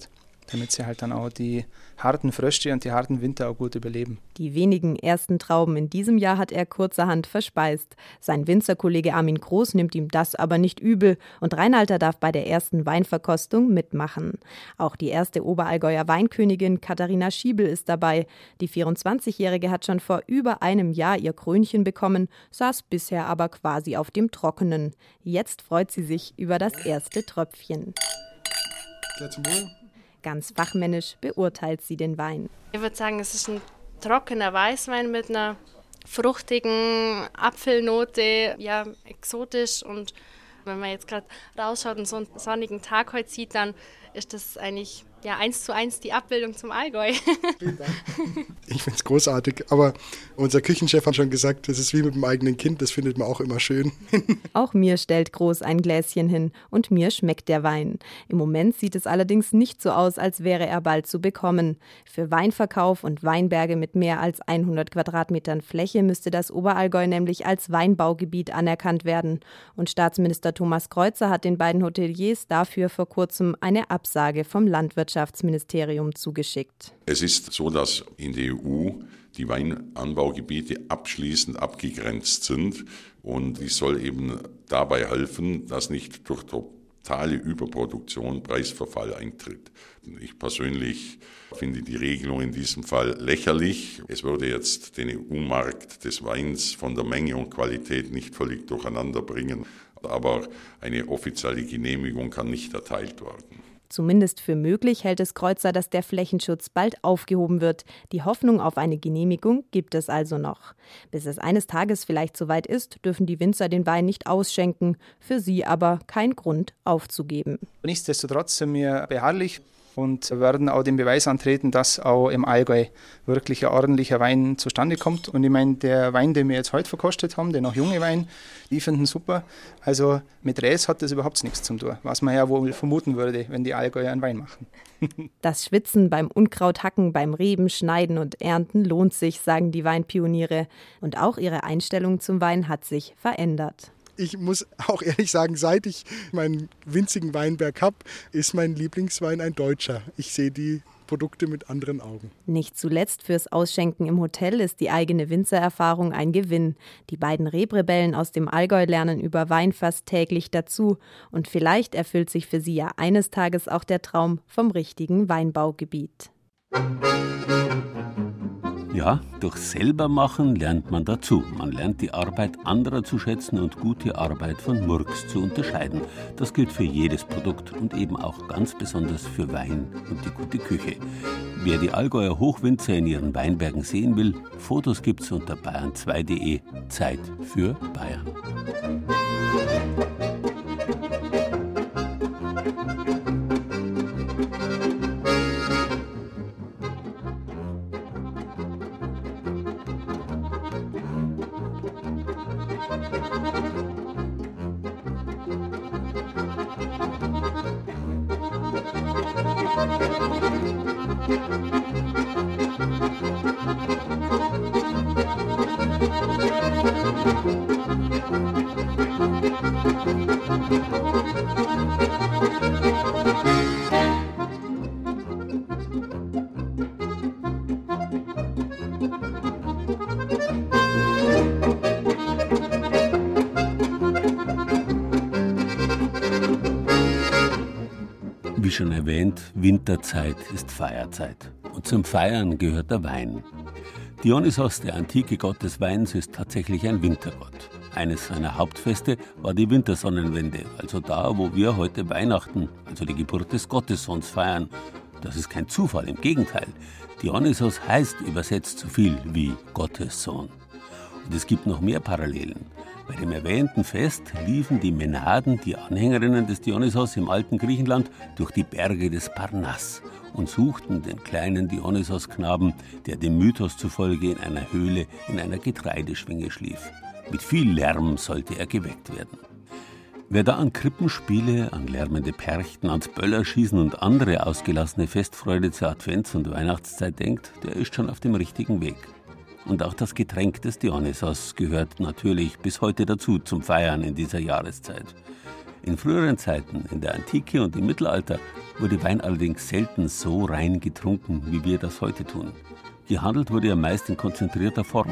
damit sie halt dann auch die harten Frösche und die harten Winter auch gut überleben. Die wenigen ersten Trauben in diesem Jahr hat er kurzerhand verspeist. Sein Winzerkollege Armin Groß nimmt ihm das aber nicht übel und Reinalter darf bei der ersten Weinverkostung mitmachen. Auch die erste Oberallgäuer Weinkönigin Katharina Schiebel ist dabei. Die 24-Jährige hat schon vor über einem Jahr ihr Krönchen bekommen, saß bisher aber quasi auf dem Trockenen. Jetzt freut sie sich über das erste Tröpfchen. Ganz fachmännisch beurteilt sie den Wein. Ich würde sagen, es ist ein trockener Weißwein mit einer fruchtigen Apfelnote, ja, exotisch. Und wenn man jetzt gerade rausschaut und so einen sonnigen Tag heute sieht, dann ist das eigentlich ja, eins zu eins die Abbildung zum Allgäu. ich finde es großartig, aber unser Küchenchef hat schon gesagt, das ist wie mit dem eigenen Kind, das findet man auch immer schön. auch mir stellt Groß ein Gläschen hin und mir schmeckt der Wein. Im Moment sieht es allerdings nicht so aus, als wäre er bald zu bekommen. Für Weinverkauf und Weinberge mit mehr als 100 Quadratmetern Fläche müsste das Oberallgäu nämlich als Weinbaugebiet anerkannt werden. Und Staatsminister Thomas Kreuzer hat den beiden Hoteliers dafür vor kurzem eine Absage vom Landwirtschaftsministerium zugeschickt. Es ist so, dass in der EU die Weinanbaugebiete abschließend abgegrenzt sind und ich soll eben dabei helfen, dass nicht durch totale Überproduktion Preisverfall eintritt. Ich persönlich finde die Regelung in diesem Fall lächerlich. Es würde jetzt den EU-Markt des Weins von der Menge und Qualität nicht völlig durcheinander bringen, aber eine offizielle Genehmigung kann nicht erteilt werden. Zumindest für möglich hält es Kreuzer, dass der Flächenschutz bald aufgehoben wird. Die Hoffnung auf eine Genehmigung gibt es also noch. Bis es eines Tages vielleicht soweit ist, dürfen die Winzer den Wein nicht ausschenken, für sie aber kein Grund aufzugeben. Nichtsdestotrotz sind wir beharrlich und werden auch den Beweis antreten, dass auch im Allgäu wirklich ein ordentlicher Wein zustande kommt. Und ich meine, der Wein, den wir jetzt heute verkostet haben, der noch junge Wein, die finden super. Also mit Räs hat das überhaupt nichts zu tun, was man ja wohl vermuten würde, wenn die Allgäuer einen Wein machen. Das Schwitzen beim Unkrauthacken, beim Reben, Schneiden und Ernten lohnt sich, sagen die Weinpioniere. Und auch ihre Einstellung zum Wein hat sich verändert ich muss auch ehrlich sagen, seit ich meinen winzigen Weinberg habe, ist mein Lieblingswein ein deutscher. Ich sehe die Produkte mit anderen Augen. Nicht zuletzt fürs Ausschenken im Hotel ist die eigene Winzererfahrung ein Gewinn. Die beiden Rebrebellen aus dem Allgäu lernen über Wein fast täglich dazu. Und vielleicht erfüllt sich für sie ja eines Tages auch der Traum vom richtigen Weinbaugebiet. Ja, durch Selbermachen lernt man dazu. Man lernt die Arbeit anderer zu schätzen und gute Arbeit von Murks zu unterscheiden. Das gilt für jedes Produkt und eben auch ganz besonders für Wein und die gute Küche. Wer die Allgäuer Hochwinzer in ihren Weinbergen sehen will, Fotos gibt's unter bayern2.de. Zeit für Bayern. Schon erwähnt, Winterzeit ist Feierzeit. Und zum Feiern gehört der Wein. Dionysos, der antike Gott des Weins, ist tatsächlich ein Wintergott. Eines seiner Hauptfeste war die Wintersonnenwende, also da, wo wir heute Weihnachten, also die Geburt des Gottessohns, feiern. Das ist kein Zufall, im Gegenteil. Dionysos heißt übersetzt so viel wie Gottessohn. Und es gibt noch mehr Parallelen. Bei dem erwähnten Fest liefen die Menaden, die Anhängerinnen des Dionysos im alten Griechenland, durch die Berge des Parnass und suchten den kleinen Dionysos-Knaben, der dem Mythos zufolge in einer Höhle in einer Getreideschwinge schlief. Mit viel Lärm sollte er geweckt werden. Wer da an Krippenspiele, an lärmende Perchten, ans Böllerschießen und andere ausgelassene Festfreude zur Advents- und Weihnachtszeit denkt, der ist schon auf dem richtigen Weg. Und auch das Getränk des Dionysos gehört natürlich bis heute dazu zum Feiern in dieser Jahreszeit. In früheren Zeiten, in der Antike und im Mittelalter, wurde Wein allerdings selten so rein getrunken, wie wir das heute tun. Gehandelt wurde er meist in konzentrierter Form.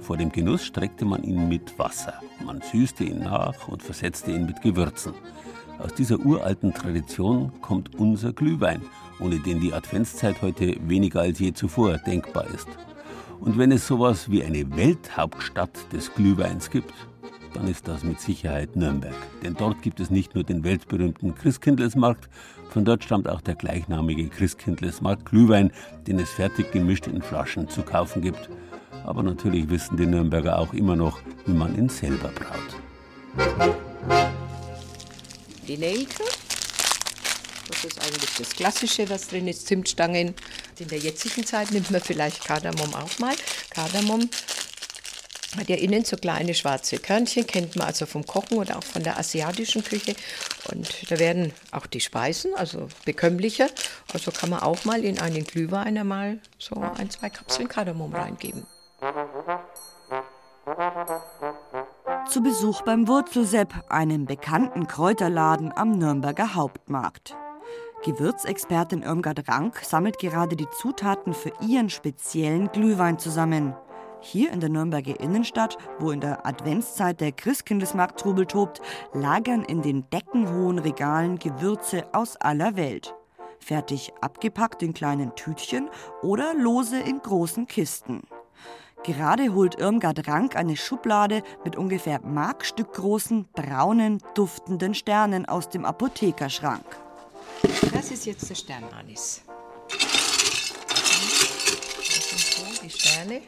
Vor dem Genuss streckte man ihn mit Wasser. Man süßte ihn nach und versetzte ihn mit Gewürzen. Aus dieser uralten Tradition kommt unser Glühwein, ohne den die Adventszeit heute weniger als je zuvor denkbar ist. Und wenn es sowas wie eine Welthauptstadt des Glühweins gibt, dann ist das mit Sicherheit Nürnberg. Denn dort gibt es nicht nur den weltberühmten Christkindlesmarkt, von dort stammt auch der gleichnamige Christkindlesmarkt Glühwein, den es fertig gemischt in Flaschen zu kaufen gibt. Aber natürlich wissen die Nürnberger auch immer noch, wie man ihn selber braut. Die Nelke. Das ist eigentlich das Klassische, was drin ist, Zimtstangen. In der jetzigen Zeit nimmt man vielleicht Kardamom auch mal. Kardamom hat ja innen so kleine schwarze Körnchen, kennt man also vom Kochen oder auch von der asiatischen Küche. Und da werden auch die Speisen, also bekömmlicher. Also kann man auch mal in einen Glühwein einmal so ein, zwei Kapseln Kardamom reingeben. Zu Besuch beim Wurzelsepp, einem bekannten Kräuterladen am Nürnberger Hauptmarkt. Gewürzexpertin Irmgard Rank sammelt gerade die Zutaten für ihren speziellen Glühwein zusammen. Hier in der Nürnberger Innenstadt, wo in der Adventszeit der Christkindlesmarkt Trubel tobt, lagern in den deckenhohen Regalen Gewürze aus aller Welt. Fertig abgepackt in kleinen Tütchen oder lose in großen Kisten. Gerade holt Irmgard Rank eine Schublade mit ungefähr markstückgroßen, braunen, duftenden Sternen aus dem Apothekerschrank. Das ist jetzt der Sternanis. Das sind so die Sterne.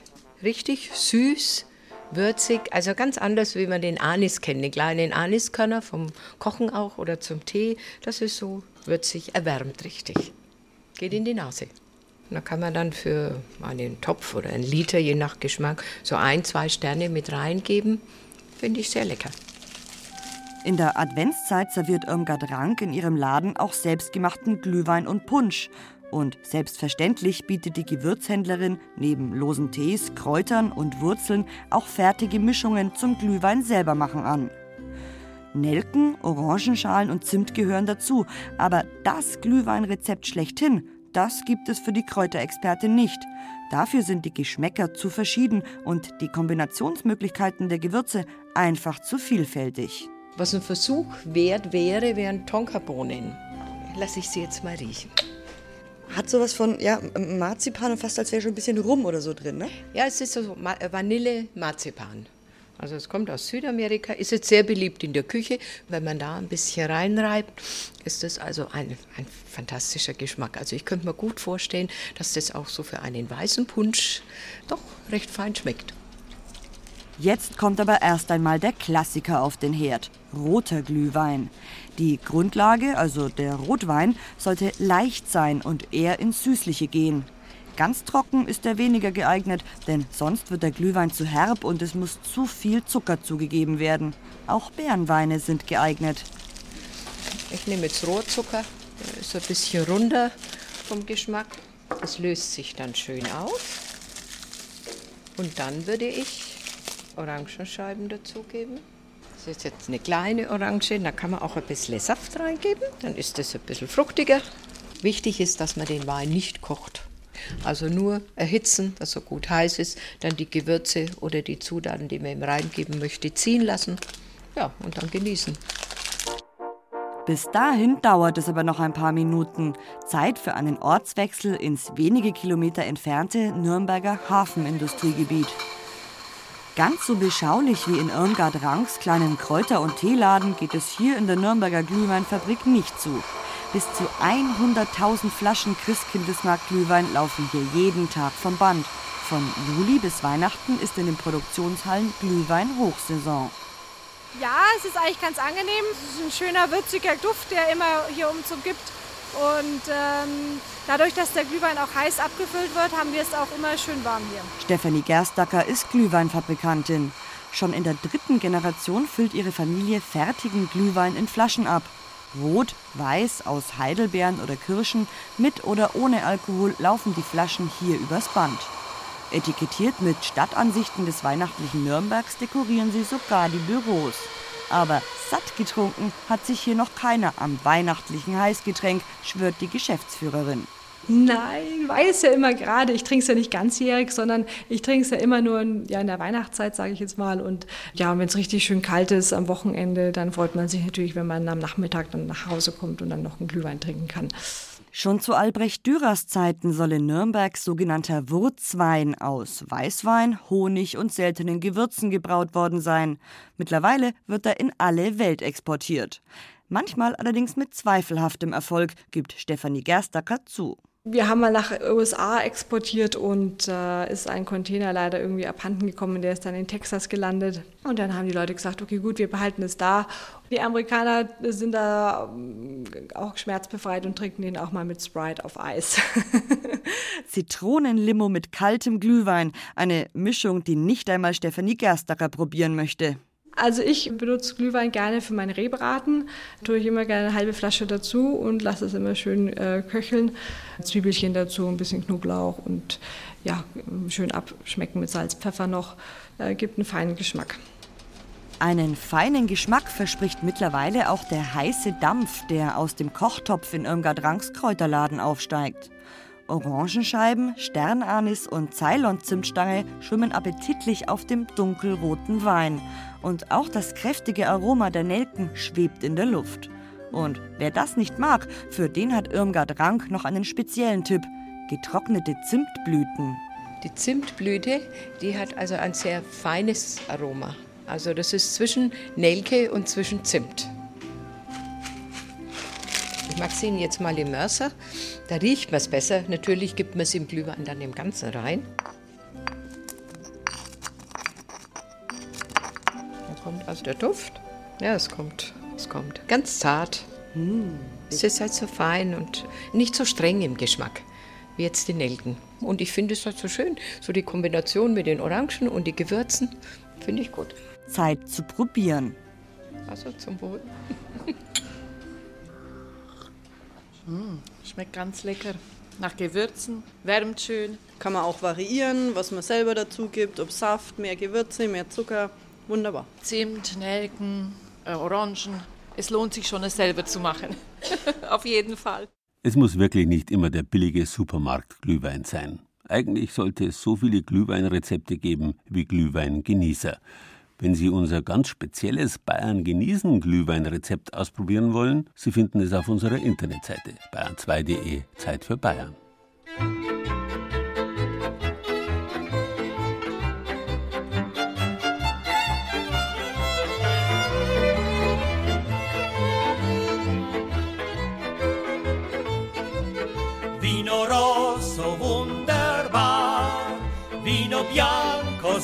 Richtig süß, würzig, also ganz anders, wie man den Anis kennt. Den kleinen Aniskörner vom Kochen auch oder zum Tee. Das ist so würzig, erwärmt richtig. Geht in die Nase. Da kann man dann für einen Topf oder einen Liter, je nach Geschmack, so ein, zwei Sterne mit reingeben. Finde ich sehr lecker. In der Adventszeit serviert Irmgard Rank in ihrem Laden auch selbstgemachten Glühwein und Punsch. Und selbstverständlich bietet die Gewürzhändlerin neben losen Tees, Kräutern und Wurzeln auch fertige Mischungen zum Glühwein selber machen an. Nelken, Orangenschalen und Zimt gehören dazu, aber das Glühweinrezept schlechthin, das gibt es für die Kräuterexpertin nicht. Dafür sind die Geschmäcker zu verschieden und die Kombinationsmöglichkeiten der Gewürze einfach zu vielfältig. Was ein Versuch wert wäre, wären Tonkabohnen. Lass ich sie jetzt mal riechen. Hat sowas von ja, Marzipan und fast als wäre schon ein bisschen Rum oder so drin, ne? Ja, es ist so Vanille-Marzipan. Also es kommt aus Südamerika, ist jetzt sehr beliebt in der Küche. Wenn man da ein bisschen reinreibt, ist das also ein, ein fantastischer Geschmack. Also ich könnte mir gut vorstellen, dass das auch so für einen weißen Punsch doch recht fein schmeckt. Jetzt kommt aber erst einmal der Klassiker auf den Herd, roter Glühwein. Die Grundlage, also der Rotwein, sollte leicht sein und eher ins Süßliche gehen. Ganz trocken ist er weniger geeignet, denn sonst wird der Glühwein zu herb und es muss zu viel Zucker zugegeben werden. Auch Beerenweine sind geeignet. Ich nehme jetzt Rohrzucker, der ist ein bisschen runder vom Geschmack. Das löst sich dann schön auf. Und dann würde ich Orangenscheiben dazugeben. Das ist jetzt eine kleine Orange, da kann man auch ein bisschen Saft reingeben. Dann ist das ein bisschen fruchtiger. Wichtig ist, dass man den Wein nicht kocht. Also nur erhitzen, dass er gut heiß ist, dann die Gewürze oder die Zutaten, die man ihm reingeben möchte, ziehen lassen. Ja, und dann genießen. Bis dahin dauert es aber noch ein paar Minuten. Zeit für einen Ortswechsel ins wenige Kilometer entfernte Nürnberger Hafenindustriegebiet. Ganz so beschaulich wie in Irmgard Ranks kleinen Kräuter- und Teeladen geht es hier in der Nürnberger Glühweinfabrik nicht zu. Bis zu 100.000 Flaschen Christkindlesmarkt-Glühwein laufen hier jeden Tag vom Band. Von Juli bis Weihnachten ist in den Produktionshallen Glühwein Hochsaison. Ja, es ist eigentlich ganz angenehm. Es ist ein schöner, würziger Duft, der immer hier um zum gibt. Und ähm, dadurch, dass der Glühwein auch heiß abgefüllt wird, haben wir es auch immer schön warm hier. Stefanie Gerstacker ist Glühweinfabrikantin. Schon in der dritten Generation füllt ihre Familie fertigen Glühwein in Flaschen ab. Rot, weiß, aus Heidelbeeren oder Kirschen, mit oder ohne Alkohol laufen die Flaschen hier übers Band. Etikettiert mit Stadtansichten des weihnachtlichen Nürnbergs dekorieren sie sogar die Büros. Aber satt getrunken hat sich hier noch keiner am weihnachtlichen Heißgetränk, schwört die Geschäftsführerin. Nein, weiß ja immer gerade. Ich trinke es ja nicht ganzjährig, sondern ich trinke es ja immer nur in, ja, in der Weihnachtszeit, sage ich jetzt mal. Und ja, wenn es richtig schön kalt ist am Wochenende, dann freut man sich natürlich, wenn man am Nachmittag dann nach Hause kommt und dann noch einen Glühwein trinken kann. Schon zu Albrecht Dürers Zeiten soll in Nürnberg sogenannter Wurzwein aus Weißwein, Honig und seltenen Gewürzen gebraut worden sein. Mittlerweile wird er in alle Welt exportiert. Manchmal allerdings mit zweifelhaftem Erfolg, gibt Stefanie Gerstacker zu. Wir haben mal nach USA exportiert und äh, ist ein Container leider irgendwie abhanden gekommen. Der ist dann in Texas gelandet. Und dann haben die Leute gesagt, okay, gut, wir behalten es da. Die Amerikaner sind da ähm, auch schmerzbefreit und trinken den auch mal mit Sprite auf Eis. Zitronenlimo mit kaltem Glühwein. Eine Mischung, die nicht einmal Stefanie Gerstacker probieren möchte. Also ich benutze Glühwein gerne für meine Rehbraten. Tue ich immer gerne eine halbe Flasche dazu und lasse es immer schön äh, köcheln. Zwiebelchen dazu, ein bisschen Knoblauch und ja, schön abschmecken mit Salz, Pfeffer noch. Äh, gibt einen feinen Geschmack. Einen feinen Geschmack verspricht mittlerweile auch der heiße Dampf, der aus dem Kochtopf in Irmgard Ranks Kräuterladen aufsteigt. Orangenscheiben, Sternanis und Ceylon-Zimtstange schwimmen appetitlich auf dem dunkelroten Wein. Und auch das kräftige Aroma der Nelken schwebt in der Luft. Und wer das nicht mag, für den hat Irmgard Rank noch einen speziellen Tipp: getrocknete Zimtblüten. Die Zimtblüte, die hat also ein sehr feines Aroma. Also das ist zwischen Nelke und zwischen Zimt. Ich mache sie jetzt mal im Mörser. Da riecht man es besser. Natürlich gibt man es im Glühwein dann im Ganzen rein. Kommt also der Duft. Ja, es kommt, es kommt ganz zart. Es ist halt so fein und nicht so streng im Geschmack wie jetzt die Nelken. Und ich finde es halt so schön, so die Kombination mit den Orangen und die Gewürzen, finde ich gut. Zeit zu probieren. Also zum Wohl. Mm, schmeckt ganz lecker. Nach Gewürzen, wärmt schön. Kann man auch variieren, was man selber dazu gibt, ob Saft, mehr Gewürze, mehr Zucker. Wunderbar. Zimt, Nelken, äh, Orangen. Es lohnt sich schon, es selber zu machen. Auf jeden Fall. Es muss wirklich nicht immer der billige Supermarkt-Glühwein sein. Eigentlich sollte es so viele Glühweinrezepte geben wie Glühweingenießer. Wenn Sie unser ganz spezielles Bayern genießen Glühweinrezept ausprobieren wollen, Sie finden es auf unserer Internetseite bayern2.de Zeit für Bayern.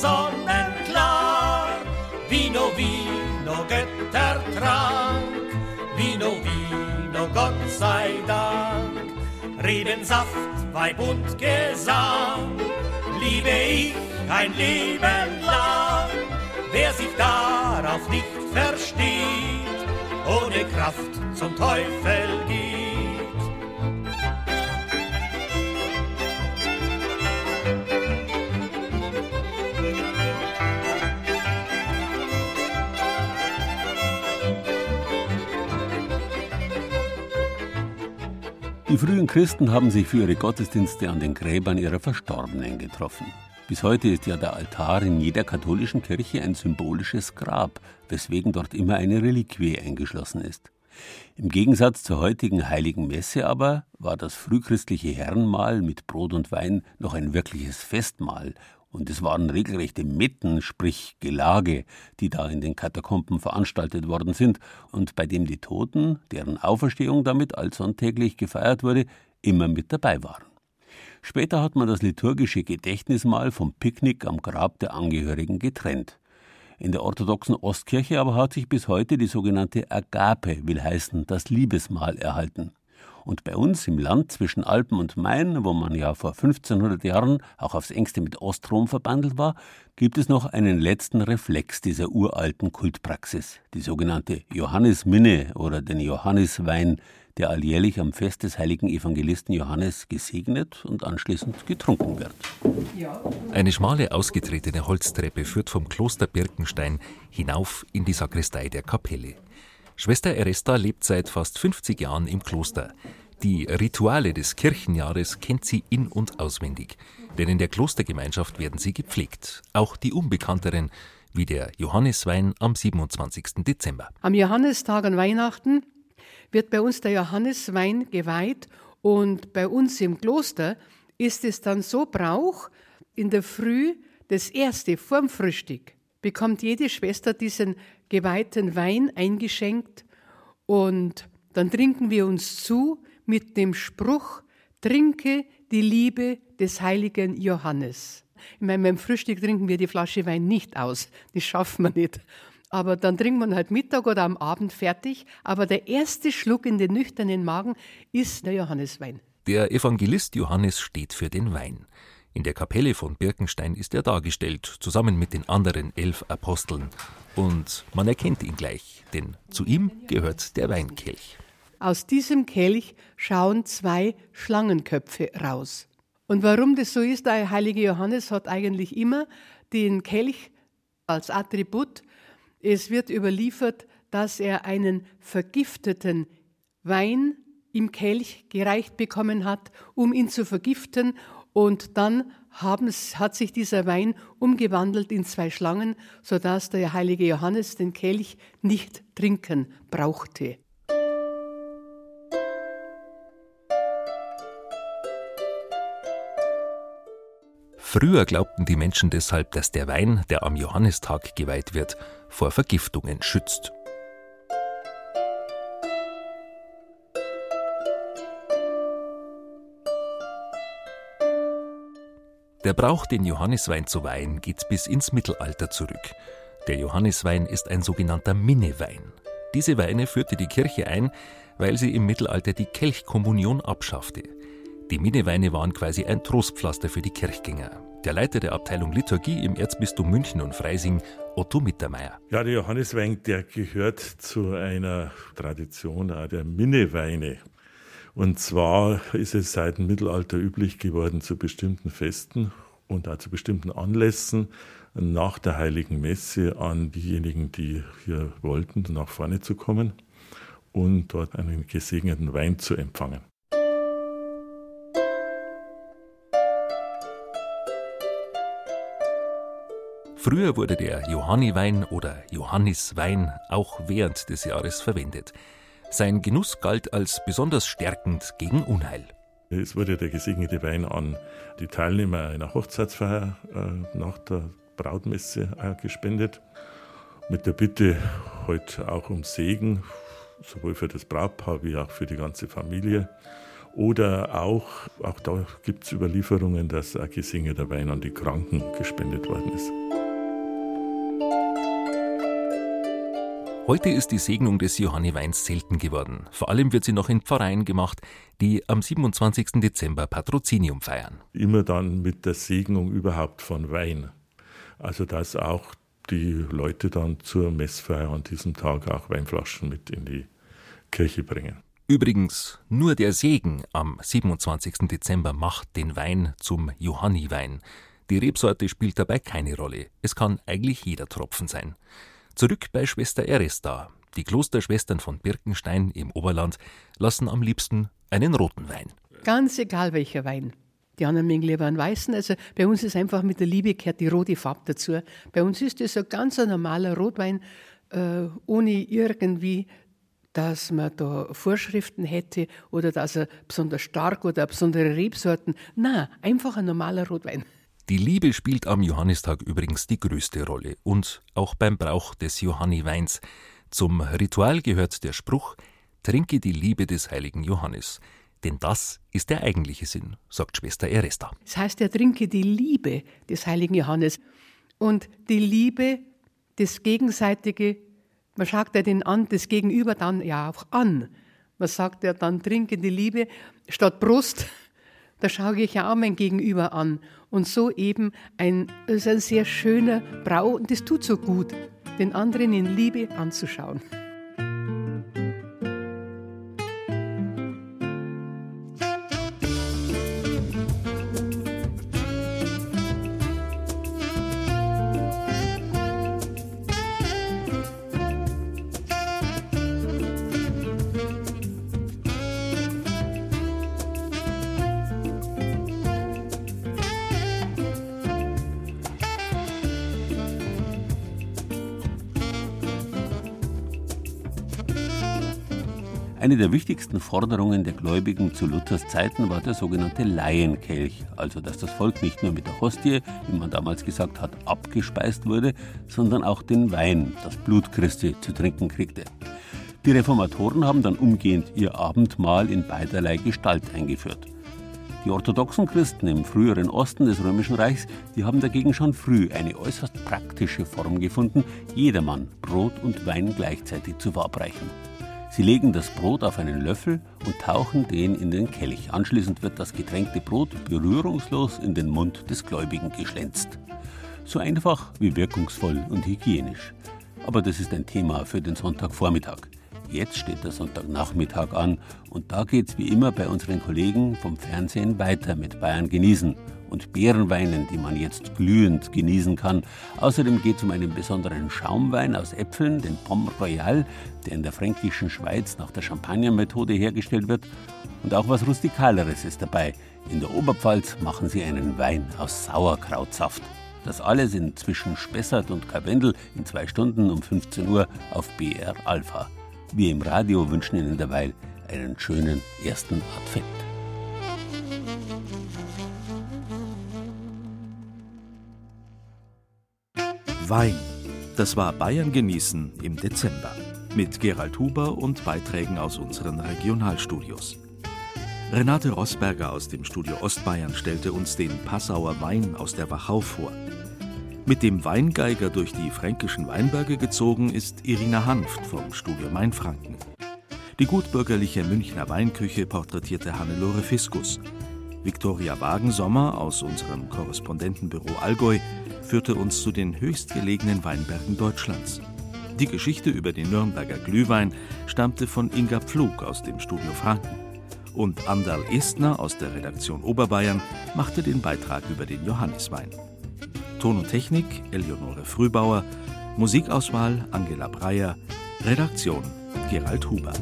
Sonnenklar, Vino, Vino, Göttertrank, Vino, Vino, Gott sei Dank. Rebensaft, Weib und Gesang, liebe ich ein Leben lang. Wer sich darauf nicht versteht, ohne Kraft zum Teufel geht. Die frühen Christen haben sich für ihre Gottesdienste an den Gräbern ihrer Verstorbenen getroffen. Bis heute ist ja der Altar in jeder katholischen Kirche ein symbolisches Grab, weswegen dort immer eine Reliquie eingeschlossen ist. Im Gegensatz zur heutigen heiligen Messe aber war das frühchristliche Herrenmahl mit Brot und Wein noch ein wirkliches Festmahl Und es waren regelrechte Metten, sprich Gelage, die da in den Katakomben veranstaltet worden sind und bei dem die Toten, deren Auferstehung damit allsonntäglich gefeiert wurde, immer mit dabei waren. Später hat man das liturgische Gedächtnismahl vom Picknick am Grab der Angehörigen getrennt. In der orthodoxen Ostkirche aber hat sich bis heute die sogenannte Agape, will heißen das Liebesmahl, erhalten. Und bei uns im Land zwischen Alpen und Main, wo man ja vor 1500 Jahren auch aufs engste mit Ostrom verbandelt war, gibt es noch einen letzten Reflex dieser uralten Kultpraxis, die sogenannte Johannisminne oder den Johanniswein, der alljährlich am Fest des heiligen Evangelisten Johannes gesegnet und anschließend getrunken wird. Eine schmale, ausgetretene Holztreppe führt vom Kloster Birkenstein hinauf in die Sakristei der Kapelle. Schwester Eresta lebt seit fast 50 Jahren im Kloster. Die Rituale des Kirchenjahres kennt sie in- und auswendig. Denn in der Klostergemeinschaft werden sie gepflegt. Auch die unbekannteren, wie der Johanniswein am 27. Dezember. Am Johannistag an Weihnachten wird bei uns der Johanniswein geweiht und bei uns im Kloster ist es dann so Brauch, in der Früh das erste vorm Frühstück bekommt jede Schwester diesen geweihten Wein eingeschenkt und dann trinken wir uns zu mit dem Spruch, trinke die Liebe des heiligen Johannes. Ich meine, beim Frühstück trinken wir die Flasche Wein nicht aus, das schaffen wir nicht. Aber dann trinkt man halt Mittag oder am Abend fertig. Aber der erste Schluck in den nüchternen Magen ist der Johanneswein. Der Evangelist Johannes steht für den Wein. In der Kapelle von Birkenstein ist er dargestellt, zusammen mit den anderen elf Aposteln. Und man erkennt ihn gleich, denn zu ihm gehört der Weinkelch. Aus diesem Kelch schauen zwei Schlangenköpfe raus. Und warum das so ist, der heilige Johannes hat eigentlich immer den Kelch als Attribut. Es wird überliefert, dass er einen vergifteten Wein im Kelch gereicht bekommen hat, um ihn zu vergiften und dann haben, hat sich dieser Wein umgewandelt in zwei Schlangen, sodass der heilige Johannes den Kelch nicht trinken brauchte. Früher glaubten die Menschen deshalb, dass der Wein, der am Johannistag geweiht wird, vor Vergiftungen schützt. Der Brauch, den Johanniswein zu weihen, geht bis ins Mittelalter zurück. Der Johanniswein ist ein sogenannter Minnewein. Diese Weine führte die Kirche ein, weil sie im Mittelalter die Kelchkommunion abschaffte. Die Minneweine waren quasi ein Trostpflaster für die Kirchgänger. Der Leiter der Abteilung Liturgie im Erzbistum München und Freising, Otto Mittermeier. Ja, der Johanniswein, der gehört zu einer Tradition der Minneweine. Und zwar ist es seit dem Mittelalter üblich geworden, zu bestimmten Festen und auch zu bestimmten Anlässen nach der Heiligen Messe an diejenigen, die hier wollten, nach vorne zu kommen und dort einen gesegneten Wein zu empfangen. Früher wurde der Johanniwein oder Johanniswein auch während des Jahres verwendet. Sein Genuss galt als besonders stärkend gegen Unheil. Es wurde der gesegnete Wein an die Teilnehmer einer Hochzeitsfeier äh, nach der Brautmesse äh, gespendet, mit der Bitte heute auch um Segen, sowohl für das Brautpaar wie auch für die ganze Familie. Oder auch, auch da gibt es Überlieferungen, dass ein gesegneter Wein an die Kranken gespendet worden ist. Heute ist die Segnung des Johanniweins selten geworden. Vor allem wird sie noch in Pfarreien gemacht, die am 27. Dezember Patrozinium feiern. Immer dann mit der Segnung überhaupt von Wein. Also dass auch die Leute dann zur Messfeier an diesem Tag auch Weinflaschen mit in die Kirche bringen. Übrigens, nur der Segen am 27. Dezember macht den Wein zum Johanniwein. Die Rebsorte spielt dabei keine Rolle. Es kann eigentlich jeder Tropfen sein. Zurück bei Schwester Eresta. Die Klosterschwestern von Birkenstein im Oberland lassen am liebsten einen roten Wein. Ganz egal welcher Wein. Die anderen mögen lieber einen weißen. Also bei uns ist einfach mit der Liebe gehört die rote Farbe dazu. Bei uns ist das ein ganz normaler Rotwein, äh, ohne irgendwie, dass man da Vorschriften hätte oder dass er besonders stark oder besondere Rebsorten. Na, einfach ein normaler Rotwein. Die Liebe spielt am Johannistag übrigens die größte Rolle und auch beim Brauch des Johanniweins. Zum Ritual gehört der Spruch: Trinke die Liebe des heiligen Johannes. Denn das ist der eigentliche Sinn, sagt Schwester Eresta. Das heißt, er trinke die Liebe des heiligen Johannes. Und die Liebe, das Gegenseitige, man schaut ja den an, das Gegenüber dann ja auch an. Man sagt ja dann, trinke die Liebe statt Brust da schaue ich ja auch mein Gegenüber an. Und so eben ein, ist ein sehr schöner Brauch und das tut so gut, den anderen in Liebe anzuschauen. Eine der wichtigsten Forderungen der Gläubigen zu Luthers Zeiten war der sogenannte Laienkelch, also dass das Volk nicht nur mit der Hostie, wie man damals gesagt hat, abgespeist wurde, sondern auch den Wein, das Blut Christi, zu trinken kriegte. Die Reformatoren haben dann umgehend ihr Abendmahl in beiderlei Gestalt eingeführt. Die orthodoxen Christen im früheren Osten des Römischen Reichs, die haben dagegen schon früh eine äußerst praktische Form gefunden, jedermann Brot und Wein gleichzeitig zu verabreichen. Sie legen das Brot auf einen Löffel und tauchen den in den Kelch. Anschließend wird das getränkte Brot berührungslos in den Mund des Gläubigen geschlänzt. So einfach wie wirkungsvoll und hygienisch. Aber das ist ein Thema für den Sonntagvormittag. Jetzt steht der Sonntagnachmittag an und da geht's wie immer bei unseren Kollegen vom Fernsehen weiter mit Bayern genießen und Beerenweinen, die man jetzt glühend genießen kann. Außerdem geht es um einen besonderen Schaumwein aus Äpfeln, den Pomme Royal, der in der fränkischen Schweiz nach der Champagner-Methode hergestellt wird. Und auch was Rustikaleres ist dabei. In der Oberpfalz machen sie einen Wein aus Sauerkrautsaft. Das alles in zwischen Spessart und Karwendel in zwei Stunden um 15 Uhr auf BR Alpha. Wir im Radio wünschen Ihnen derweil einen schönen ersten Advent. Wein. Das war Bayern genießen im Dezember. Mit Gerald Huber und Beiträgen aus unseren Regionalstudios. Renate Rosberger aus dem Studio Ostbayern stellte uns den Passauer Wein aus der Wachau vor. Mit dem Weingeiger durch die fränkischen Weinberge gezogen ist Irina Hanft vom Studio Mainfranken. Die gutbürgerliche Münchner Weinküche porträtierte Hannelore Fiskus. Viktoria Wagensommer aus unserem Korrespondentenbüro Allgäu führte uns zu den höchstgelegenen Weinbergen Deutschlands. Die Geschichte über den Nürnberger Glühwein stammte von Inga Pflug aus dem Studio Franken. Und Andal Estner aus der Redaktion Oberbayern machte den Beitrag über den Johanniswein. Ton und Technik Eleonore Frühbauer, Musikauswahl Angela Breyer, Redaktion Gerald Huber.